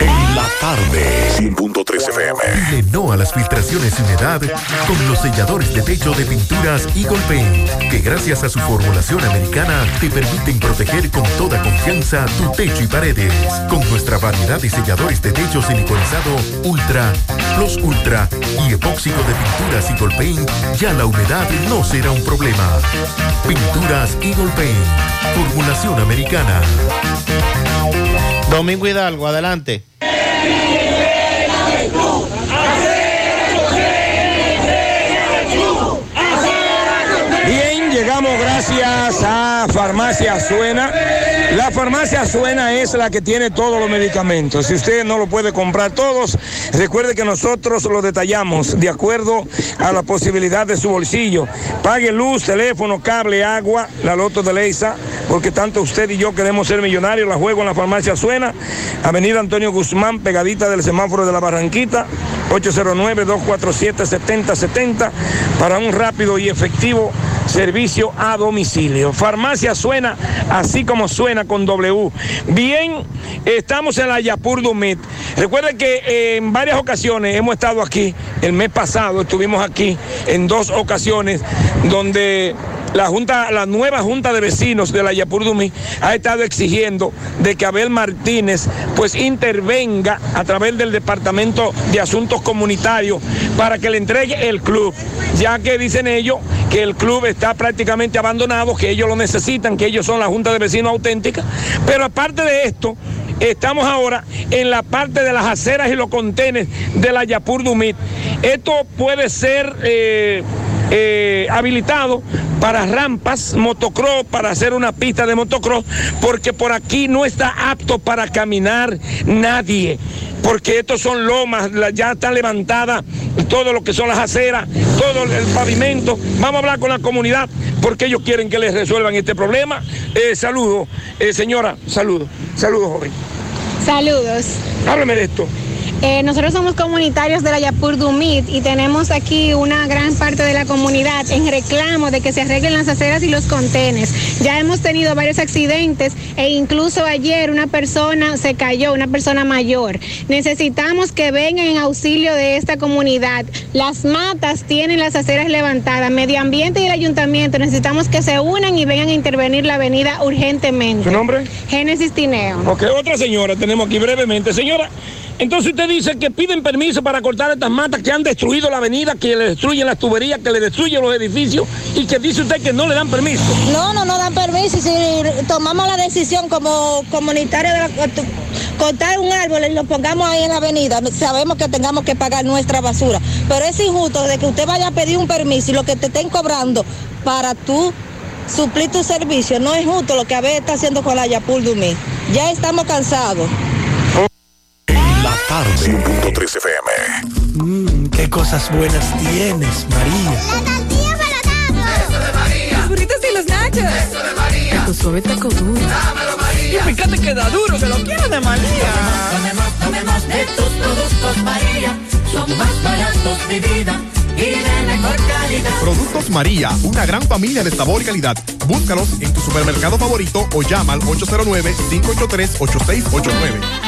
En la tarde, 100.3 FM. Dile no a las filtraciones y humedad con los selladores de techo de pinturas Eagle Paint, que gracias a su formulación americana te permiten proteger con toda confianza tu techo y paredes. Con nuestra variedad de selladores de techo siliconizado Ultra, Plus Ultra y epóxico de pinturas Eagle Paint, ya la humedad no será un problema. Pinturas Eagle Paint, formulación americana. Domingo Hidalgo, adelante. Bien, llegamos gracias a Farmacia Suena. La farmacia Suena es la que tiene todos los medicamentos. Si usted no lo puede comprar todos, recuerde que nosotros lo detallamos de acuerdo a la posibilidad de su bolsillo. Pague luz, teléfono, cable, agua, la loto de Leisa, porque tanto usted y yo queremos ser millonarios. La juego en la farmacia Suena, Avenida Antonio Guzmán, pegadita del semáforo de la Barranquita. 809-247-7070 para un rápido y efectivo servicio a domicilio. Farmacia suena así como suena con W. Bien, estamos en la Yapur Dumit. Recuerden que eh, en varias ocasiones hemos estado aquí. El mes pasado estuvimos aquí en dos ocasiones donde la junta, la nueva junta de vecinos de la Yapur Dumit ha estado exigiendo de que Abel Martínez pues intervenga a través del Departamento de Asuntos Comunitarios para que le entregue el club, ya que dicen ellos que el club está prácticamente abandonado, que ellos lo necesitan, que ellos son la junta de vecinos auténtica, pero aparte de esto, Estamos ahora en la parte de las aceras y los contenes de la Yapur Dumit. Esto puede ser eh, eh, habilitado para rampas, motocross, para hacer una pista de motocross, porque por aquí no está apto para caminar nadie. Porque estos son lomas, ya están levantadas todo lo que son las aceras, todo el pavimento. Vamos a hablar con la comunidad porque ellos quieren que les resuelvan este problema. Eh, saludo, eh, señora, saludo, saludo, joven. Saludos. Háblame de esto. Eh, nosotros somos comunitarios de la Yapur Dumit y tenemos aquí una gran parte de la comunidad en reclamo de que se arreglen las aceras y los contenes. Ya hemos tenido varios accidentes e incluso ayer una persona se cayó, una persona mayor. Necesitamos que vengan en auxilio de esta comunidad. Las matas tienen las aceras levantadas. Medio Ambiente y el ayuntamiento necesitamos que se unan y vengan a intervenir la avenida urgentemente. ¿Su nombre? Génesis Tineo. Ok, otra señora tenemos aquí brevemente. Señora, entonces usted dice que piden permiso para cortar estas matas que han destruido la avenida, que le destruyen las tuberías, que le destruyen los edificios y que dice usted que no le dan permiso. No, no, no dan permiso. Si tomamos la decisión como comunitario de la, cortar un árbol y lo pongamos ahí en la avenida, sabemos que tengamos que pagar nuestra basura. Pero es injusto de que usted vaya a pedir un permiso y lo que te estén cobrando para tú suplir tu servicio. No es justo lo que Abel está haciendo con la Yapul Dumí. Ya estamos cansados. Tarde. 100.3 FM. Mmm, qué cosas buenas tienes, María. La tortilla para Eso de María. Los burritos y los nachos. Eso de María. Tu suave taco duro. Dámelo, María. Y fíjate que da duro, que lo quiero de María. Tomemos, tomemos, tomemos de tus productos, María. Son más baratos, de vida. Y de mejor calidad. Productos María, una gran familia de sabor y calidad. Búscalos en tu supermercado favorito o llama al 809-583-8689.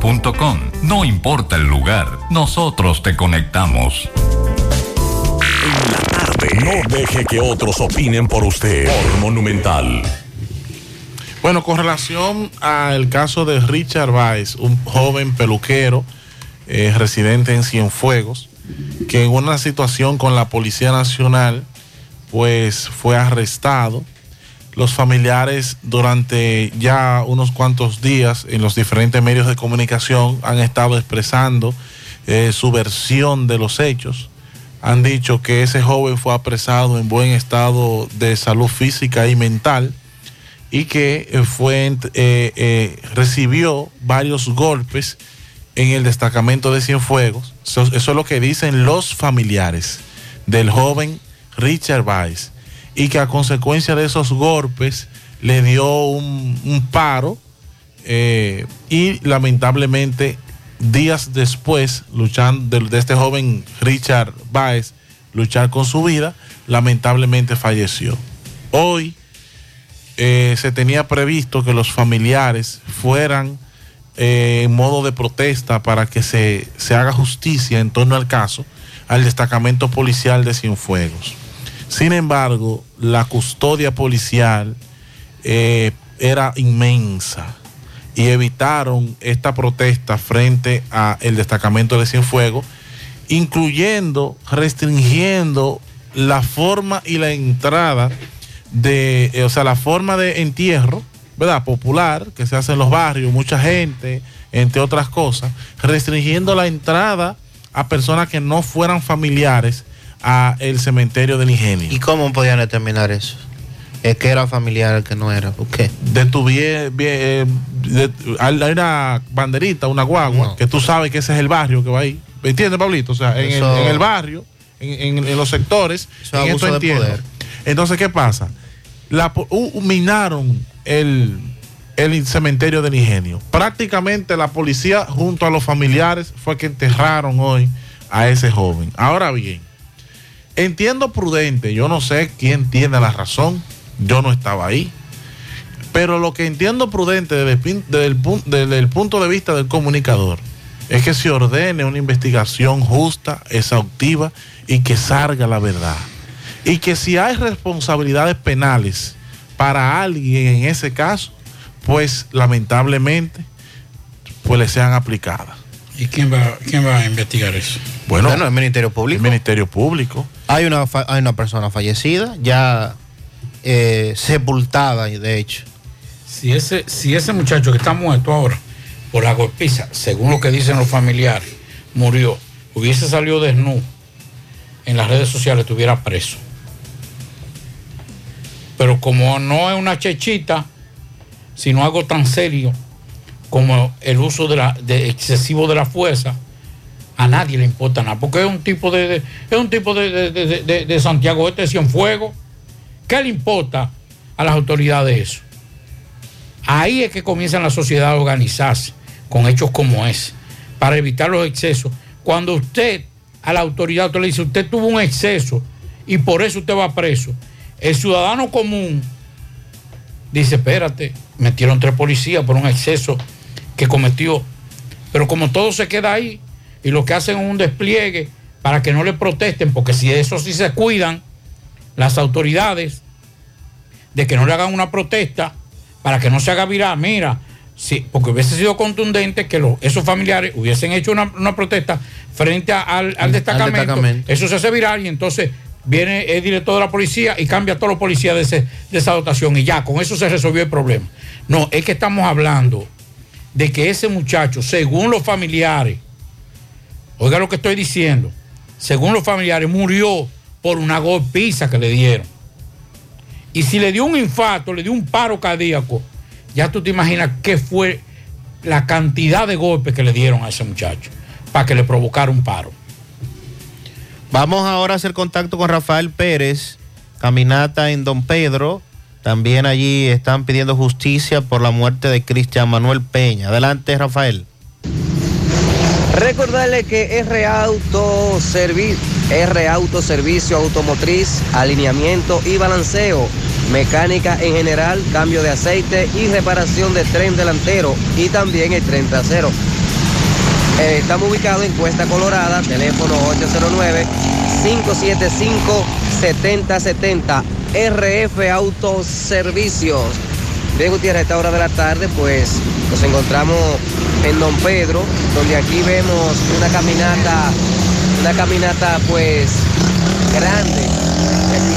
No importa el lugar, nosotros te conectamos. En la tarde. No deje que otros opinen por usted. Por Monumental. Bueno, con relación al caso de Richard Weiss, un joven peluquero eh, residente en Cienfuegos, que en una situación con la Policía Nacional, pues fue arrestado. Los familiares durante ya unos cuantos días en los diferentes medios de comunicación han estado expresando eh, su versión de los hechos. Han dicho que ese joven fue apresado en buen estado de salud física y mental y que fue, eh, eh, recibió varios golpes en el destacamento de Cienfuegos. Eso, eso es lo que dicen los familiares del joven Richard Weiss. Y que a consecuencia de esos golpes le dio un, paro eh, y lamentablemente días después, luchando de, este joven Richard Weiss, luchar con su vida, lamentablemente falleció. Hoy eh, se tenía previsto que los familiares fueran eh, en modo de protesta para que se, se haga justicia en torno al caso al destacamento policial de Cienfuegos. Sin embargo, la custodia policial eh, era inmensa y evitaron esta protesta frente al destacamento de Cienfuegos, incluyendo, restringiendo la forma y la entrada de, eh, o sea, la forma de entierro, ¿verdad? Popular, que se hace en los barrios, mucha gente, entre otras cosas, restringiendo la entrada a personas que no fueran familiares a el cementerio del ingenio. ¿Y cómo podían determinar eso? Es que era familiar, el que no era. ¿Por qué? De tu bien, hay una banderita, una guagua, que tú sabes que ese es el barrio que va ahí. ¿Me entiendes, Pablito? O sea, en el, Eso- en el barrio, en, en- en los sectores. Eso es en abuso esto de entiendo. poder. Entonces, ¿qué pasa? La, minaron el, el cementerio del ingenio. Prácticamente la policía junto a los familiares fue que enterraron hoy a ese joven. Ahora bien, entiendo prudente, yo no sé quién tiene la razón, yo no estaba ahí. Pero lo que entiendo prudente desde desde el desde el punto de vista del comunicador es que se ordene una investigación justa, exhaustiva y que salga la verdad. Y que si hay responsabilidades penales para alguien en ese caso, pues lamentablemente pues le sean aplicadas. ¿Y quién va, quién va a investigar eso? Bueno, el Ministerio Público. El Ministerio Público. Hay una, hay una persona fallecida, ya eh, sepultada, de hecho. Si ese, si ese muchacho que está muerto ahora por la golpiza, según lo que dicen los familiares, murió, hubiese salido desnudo en las redes sociales, estuviera preso. Pero como no es una chechita, sino algo tan serio como el uso de excesivo de la fuerza, a nadie le importa nada, porque es un tipo de, es un tipo de, de- Santiago Este de Cienfuegos. ¿Qué le importa a las autoridades eso? Ahí es que comienza la sociedad a organizarse con hechos como ese, para evitar los excesos. Cuando usted a la autoridad usted le dice, usted tuvo un exceso y por eso usted va preso, el ciudadano común dice, espérate, metieron tres policías por un exceso que cometió. Pero como todo se queda ahí y lo que hacen es un despliegue para que no le protesten, porque si eso sí se cuidan las autoridades de que no le hagan una protesta para que no se haga viral, mira, sí, porque hubiese sido contundente que los- esos familiares hubiesen hecho una, una protesta frente a- al, al destacamento, destacamento. eso se hace viral y entonces viene el director de la policía y cambia a todos los policías de, ese- de esa dotación y ya, con eso se resolvió el problema. No, es que estamos hablando de que ese muchacho, según los familiares, oiga lo que estoy diciendo, según los familiares, murió por una golpiza que le dieron. Y si le dio un infarto, le dio un paro cardíaco, ya tú te imaginas qué fue la cantidad de golpes que le dieron a ese muchacho para que le provocara un paro. Vamos ahora a hacer contacto con Rafael Pérez, caminata en Don Pedro. También allí están pidiendo justicia por la muerte de Cristian Manuel Peña. Adelante, Rafael. Recordarle que R Auto Servi- R Auto Servicio Automotriz, alineamiento y balanceo, mecánica en general, cambio de aceite y reparación de tren delantero y también el tren trasero. Eh, estamos ubicados en Cuesta Colorada, teléfono 809-575-7070, RF Autoservicios. Bien, Gutiérrez, a esta hora de la tarde, pues nos encontramos en Don Pedro, donde aquí vemos una caminata, una caminata pues grande.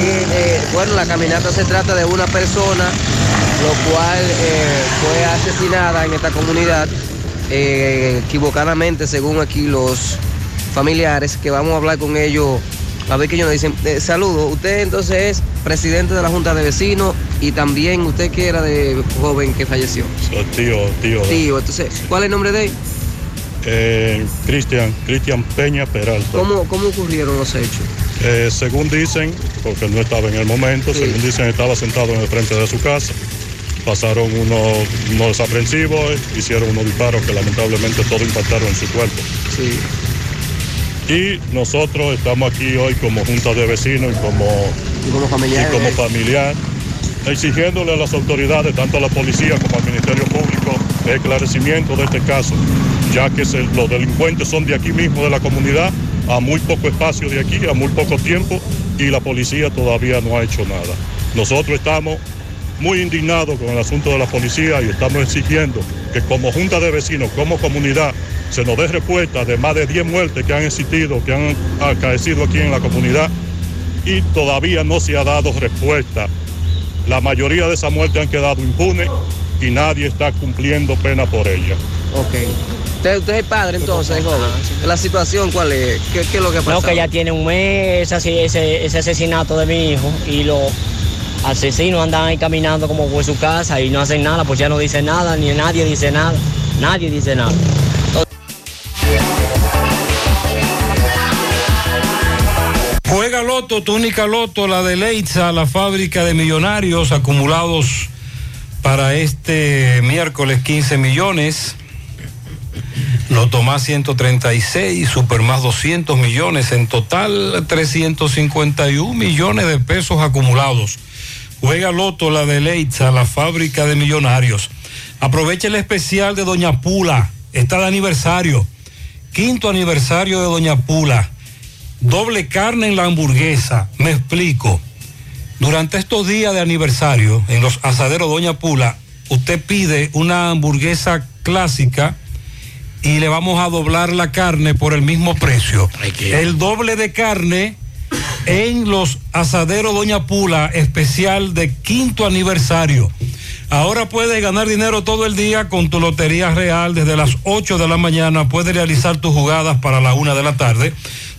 Eh, bueno, la caminata se trata de una persona, lo cual eh, fue asesinada en esta comunidad, eh, equivocadamente, según aquí los familiares, que vamos a hablar con ellos. A ver qué ellos nos dicen. Eh, saludos, usted entonces es presidente de la Junta de Vecinos y también usted que era de joven que falleció. Tío, tío. Tío, entonces, ¿cuál es el nombre de él? Eh, Cristian, Cristian Peña Peralta. ¿Cómo, cómo ocurrieron los hechos? Eh, según dicen, porque no estaba en el momento, según dicen estaba sentado en el frente de su casa. Pasaron unos, unos desaprensivos, hicieron unos disparos que lamentablemente todos impactaron en su cuerpo. Y nosotros estamos aquí hoy como Junta de Vecinos y como, y como familiar. y como familiar, exigiéndole a las autoridades, tanto a la policía como al Ministerio Público, el esclarecimiento de este caso, ya que se- los delincuentes son de aquí mismo, de la comunidad, a muy poco espacio de aquí, a muy poco tiempo, y la policía todavía no ha hecho nada. Nosotros estamos muy indignados con el asunto de la policía y estamos exigiendo que como Junta de Vecinos, como comunidad, se nos dé respuesta de más de 10 muertes que han existido, que han acaecido aquí en la comunidad y todavía no se ha dado respuesta. La mayoría de esas muertes han quedado impunes y nadie está cumpliendo pena por ellas. Ok. Usted, usted es el padre entonces, joven. ¿La situación cuál es? ¿Qué, qué es lo que ha No, que ya tiene un mes ese, ese, ese asesinato de mi hijo y los asesinos andan ahí caminando como por su casa y no hacen nada, pues ya no dicen nada, ni nadie dice nada, nadie dice nada. Loto, tu única Loto, la de Leitza, la fábrica de millonarios acumulados para este miércoles 15 millones. Loto más 136, Super más 200 millones, en total 351 millones de pesos acumulados. Juega Loto, la de Leitza, la fábrica de millonarios. Aprovecha el especial de Doña Pula, está de aniversario, quinto aniversario de Doña Pula. Doble carne en la hamburguesa, me explico. Durante estos días de aniversario, en los asaderos Doña Pula, usted pide una hamburguesa clásica y le vamos a doblar la carne por el mismo precio. El doble de carne en los asaderos Doña Pula, especial de quinto aniversario. Ahora puedes ganar dinero todo el día con tu Lotería Real. Desde las 8 de la mañana puedes realizar tus jugadas para la una de la tarde,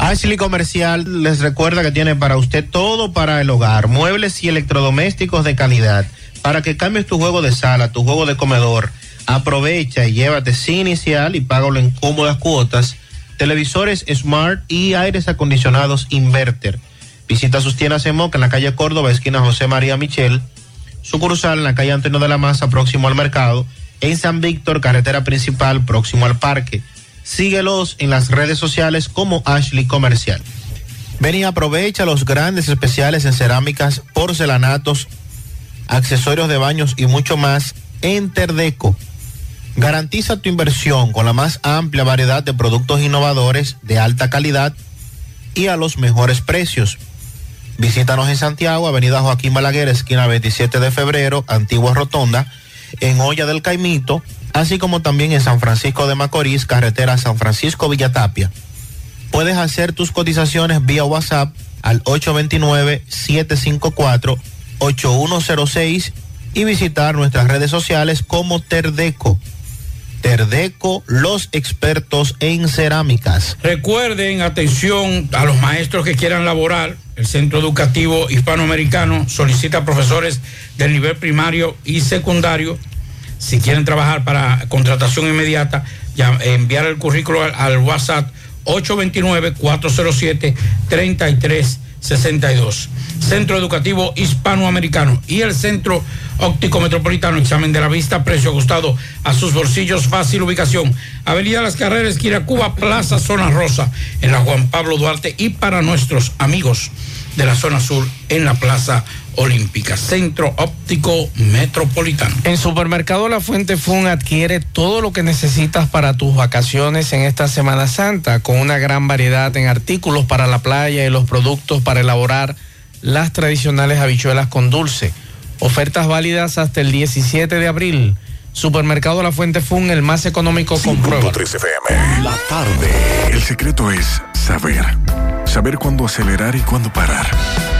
Ashley Comercial les recuerda que tiene para usted todo para el hogar, muebles y electrodomésticos de calidad, para que cambies tu juego de sala, tu juego de comedor. Aprovecha y llévate sin inicial y págalo en cómodas cuotas. Televisores Smart y aires acondicionados Inverter. Visita sus tiendas en Moca en la calle Córdoba, esquina José María Michel. Sucursal en la calle Antonio de la Maza, próximo al mercado. En San Víctor, carretera principal, próximo al parque. Síguelos en las redes sociales como Ashley Comercial. Ven y aprovecha los grandes especiales en cerámicas, porcelanatos, accesorios de baños y mucho más en Terdeco. Garantiza tu inversión con la más amplia variedad de productos innovadores de alta calidad y a los mejores precios. Visítanos en Santiago, Avenida Joaquín Balaguer, esquina 27 de febrero, Antigua Rotonda, en Olla del Caimito, así como también en San Francisco de Macorís, carretera San Francisco Villatapia. Puedes hacer tus cotizaciones vía WhatsApp al 829-754-8106 y visitar nuestras redes sociales como Terdeco. Terdeco, los expertos en cerámicas. Recuerden, atención a los maestros que quieran laborar. El Centro Educativo Hispanoamericano solicita profesores del nivel primario y secundario. Si quieren trabajar para contratación inmediata, ya, enviar el currículo al, al WhatsApp 829-407-3362. Centro Educativo Hispanoamericano y el Centro Óptico Metropolitano, examen de la vista, precio ajustado a sus bolsillos, fácil ubicación. Avenida Las Carreras, Esquina Cuba, Plaza Zona Rosa, en la Juan Pablo Duarte y para nuestros amigos de la zona sur en la Plaza Olímpica, Centro Óptico Metropolitano. En Supermercado La Fuente Fun adquiere todo lo que necesitas para tus vacaciones en esta Semana Santa, con una gran variedad en artículos para la playa y los productos para elaborar las tradicionales habichuelas con dulce. Ofertas válidas hasta el 17 de abril. Supermercado La Fuente Fun, el más económico con prueba. La tarde. El secreto es saber. Saber cuándo acelerar y cuándo parar.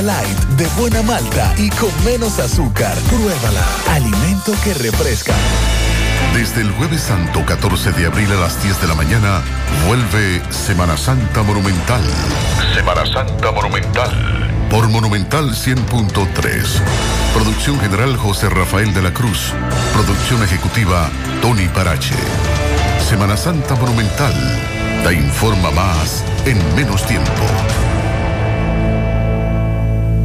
Light de buena malta y con menos azúcar. Pruébala. Alimento que refresca. Desde el jueves santo 14 de abril a las 10 de la mañana, vuelve Semana Santa Monumental. Semana Santa Monumental. Por Monumental 100.3. Producción general José Rafael de la Cruz. Producción ejecutiva Tony Parache. Semana Santa Monumental. Te informa más en menos tiempo.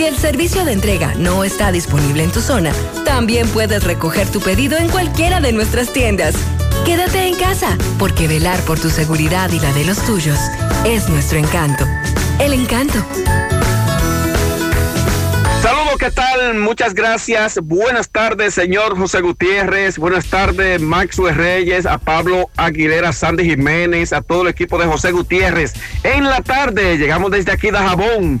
Si el servicio de entrega no está disponible en tu zona, también puedes recoger tu pedido en cualquiera de nuestras tiendas. Quédate en casa, porque velar por tu seguridad y la de los tuyos es nuestro encanto. El encanto. Saludos, ¿qué tal? Muchas gracias. Buenas tardes, señor José Gutiérrez. Buenas tardes, Maxwell Reyes, a Pablo Aguilera, Sandy Jiménez, a todo el equipo de José Gutiérrez. En la tarde llegamos desde aquí de Jabón,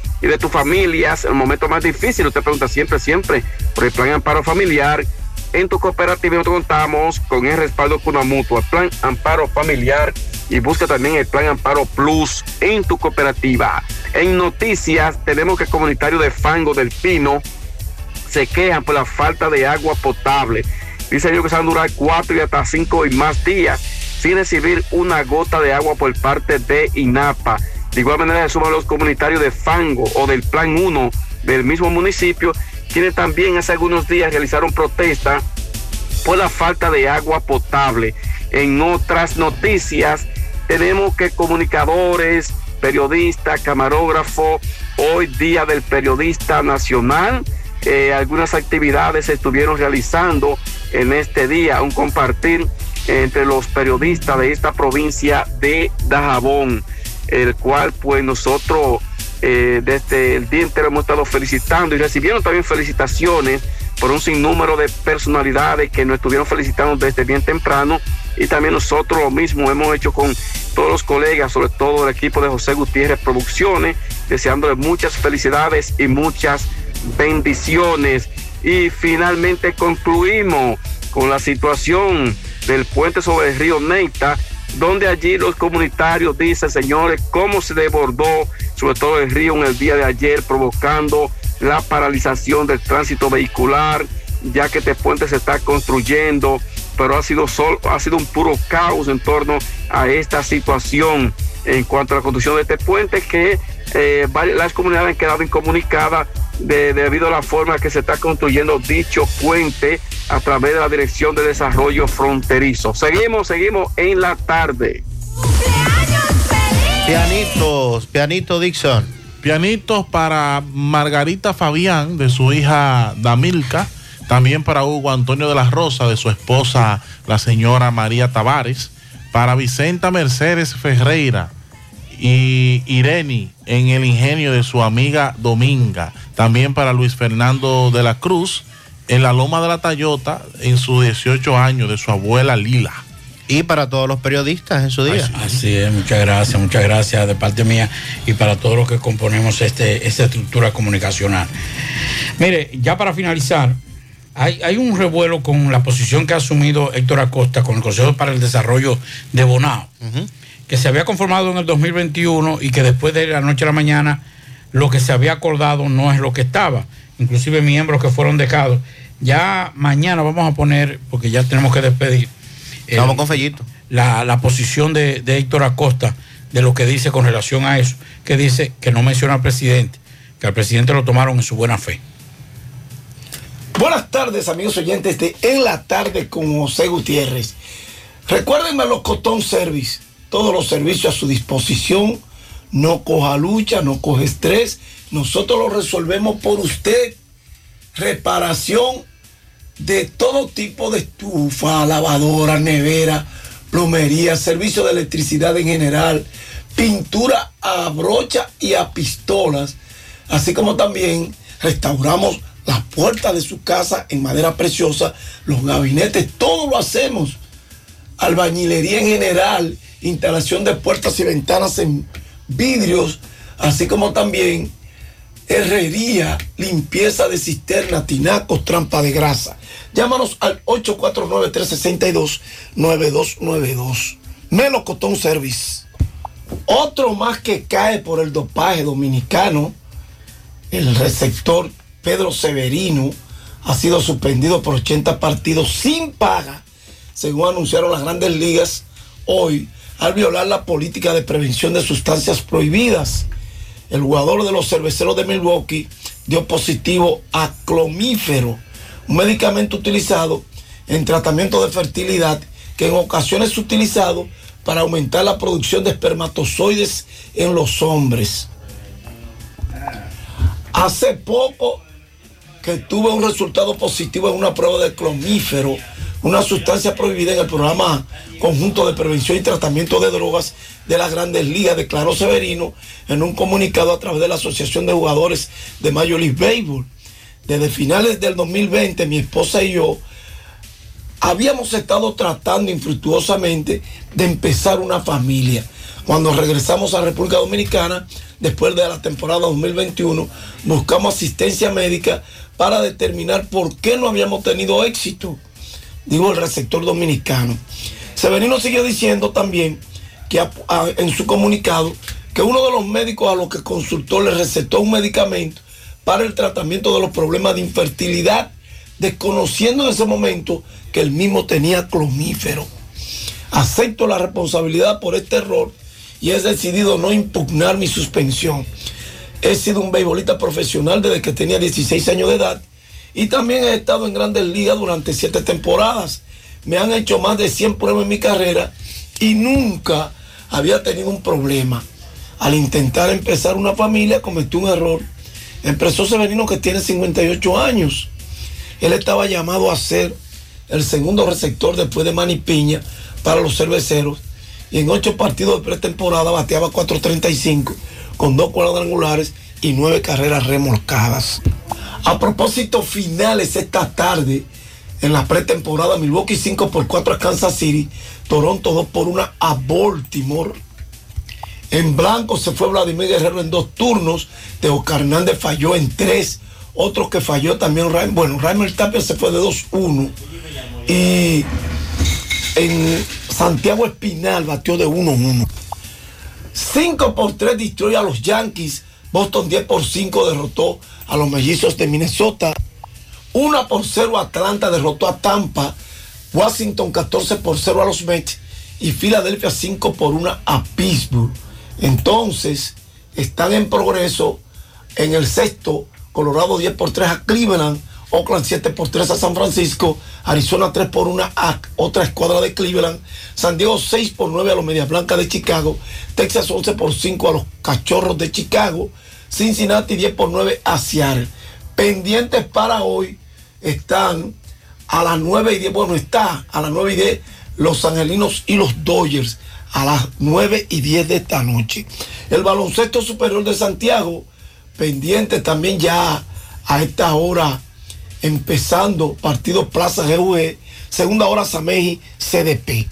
y de tus familias el momento más difícil. Usted pregunta siempre, siempre por el Plan Amparo Familiar. En tu cooperativa nosotros contamos con el respaldo con una mutua, Plan Amparo Familiar y busca también el Plan Amparo Plus en tu cooperativa. En noticias tenemos que el comunitario de Fango del Pino se quejan por la falta de agua potable. Dice ellos que se van a durar cuatro y hasta cinco y más días sin recibir una gota de agua por parte de INAPA. De igual manera se suman los comunitarios de Fango o del Plan 1 del mismo municipio, quienes también hace algunos días realizaron protesta por la falta de agua potable. En otras noticias, tenemos que comunicadores, periodistas, camarógrafos, hoy día del periodista nacional, eh, algunas actividades se estuvieron realizando en este día, un compartir entre los periodistas de esta provincia de Dajabón, el cual pues nosotros eh, desde el día entero hemos estado felicitando y recibieron también felicitaciones por un sinnúmero de personalidades que nos estuvieron felicitando desde bien temprano y también nosotros lo mismo hemos hecho con todos los colegas, sobre todo el equipo de José Gutiérrez Producciones, deseándole muchas felicidades y muchas bendiciones. Y finalmente concluimos con la situación del puente sobre el río Neita, donde allí los comunitarios dicen, señores, cómo se desbordó sobre todo el río en el día de ayer, provocando la paralización del tránsito vehicular, ya que este puente se está construyendo, pero ha sido, ha sido un puro caos en torno a esta situación en cuanto a la construcción de este puente que eh, las comunidades han quedado incomunicadas de, debido a la forma que se está construyendo dicho puente a través de la Dirección de Desarrollo Fronterizo. Seguimos, seguimos en la tarde. Pianitos, pianito Dixon. Pianitos para Margarita Fabián, de su hija Damilca. También para Hugo Antonio de la Rosa, de su esposa, la señora María Tavares. Para Vicenta Mercedes Ferreira y Irene en el ingenio de su amiga Dominga. También para Luis Fernando de la Cruz en la Loma de la Tayota en sus 18 años de su abuela Lila. Y para todos los periodistas en su día. Así, así es, muchas gracias, muchas gracias de parte mía y para todos los que componemos este, esta estructura comunicacional. Mire, ya para finalizar, hay, hay un revuelo con la posición que ha asumido Héctor Acosta con el Consejo para el Desarrollo de Bonao, que se había conformado en el 2021 y que después de la noche a la mañana lo que se había acordado no es lo que estaba, inclusive miembros que fueron dejados. Ya mañana vamos a poner, porque ya tenemos que despedir. Vamos con Fellito. La, la posición de, de Héctor Acosta de lo que dice con relación a eso, que dice que no menciona al presidente, que al presidente lo tomaron en su buena fe. Buenas tardes, amigos oyentes de En la Tarde con José Gutiérrez. Recuérdenme los Cotón Service, todos los servicios a su disposición. No coja lucha, no coja estrés. Nosotros lo resolvemos por usted. Reparación de todo tipo de estufa, lavadora, nevera, plomería, servicio de electricidad en general, pintura a brocha y a pistolas, así como también restauramos las puertas de su casa en madera preciosa, los gabinetes, todo lo hacemos. Albañilería en general, instalación de puertas y ventanas en vidrios, así como también herrería, limpieza de cisterna, tinacos, trampa de grasa. Llámanos al 849-362-9292. Melo Cotón Service. Otro más que cae por el dopaje dominicano, el receptor Pedro Severino ha sido suspendido por 80 partidos sin paga, según anunciaron las grandes ligas hoy, al violar la política de prevención de sustancias prohibidas. El jugador de los cerveceros de Milwaukee dio positivo a clomífero, un medicamento utilizado en tratamiento de fertilidad que en ocasiones es utilizado para aumentar la producción de espermatozoides en los hombres. Hace poco que tuve un resultado positivo en una prueba de clomífero, una sustancia prohibida en el programa conjunto de prevención y tratamiento de drogas de las grandes ligas, declaró Severino en un comunicado a través de la Asociación de Jugadores de Major League Baseball. Desde finales del 2020, mi esposa y yo habíamos estado tratando infructuosamente de empezar una familia. Cuando regresamos a República Dominicana, después de la temporada 2021, buscamos asistencia médica para determinar por qué no habíamos tenido éxito, digo el receptor dominicano. Severino siguió diciendo también que en su comunicado que uno de los médicos a los que consultó le recetó un medicamento para el tratamiento de los problemas de infertilidad, desconociendo en ese momento que el mismo tenía clomífero. Acepto la responsabilidad por este error y he decidido no impugnar mi suspensión. He sido un beisbolista profesional desde que tenía 16 años de edad y también he estado en grandes ligas durante siete temporadas. Me han hecho más de 100 pruebas en mi carrera y nunca había tenido un problema. Al intentar empezar una familia cometí un error. Empezó Severino que tiene 58 años. Él estaba llamado a ser el segundo receptor después de Manny Piña para los cerveceros y en ocho partidos de pretemporada bateaba 4.35 con dos cuadrangulares y nueve carreras remolcadas. A propósito, finales esta tarde en la pretemporada, Milwaukee 5 por 4 a Kansas City, Toronto 2 por 1 a Baltimore. En blanco se fue Vladimir Guerrero en dos turnos, Teo Hernández falló en tres, otro que falló también, bueno, Raimel Tapia se fue de 2-1 y en Santiago Espinal batió de 1-1. 5 por 3 destruye a los Yankees. Boston 10 por 5 derrotó a los mellizos de Minnesota. 1 por 0 Atlanta derrotó a Tampa. Washington 14 por 0 a los Mets. Y Filadelfia 5 por 1 a Pittsburgh. Entonces, están en progreso en el sexto. Colorado 10 por 3 a Cleveland. Oakland 7 por 3 a San Francisco. Arizona 3 por 1 a otra escuadra de Cleveland. San Diego 6 por 9 a los Medias Blancas de Chicago. Texas 11 por 5 a los Cachorros de Chicago. Cincinnati 10 por 9 a Seattle. Pendientes para hoy están a las 9 y 10. Bueno, está a las 9 y 10 los Angelinos y los Dodgers a las 9 y 10 de esta noche. El baloncesto superior de Santiago, pendiente también ya a esta hora, empezando partido Plaza GUE, segunda hora Sameji, CDP.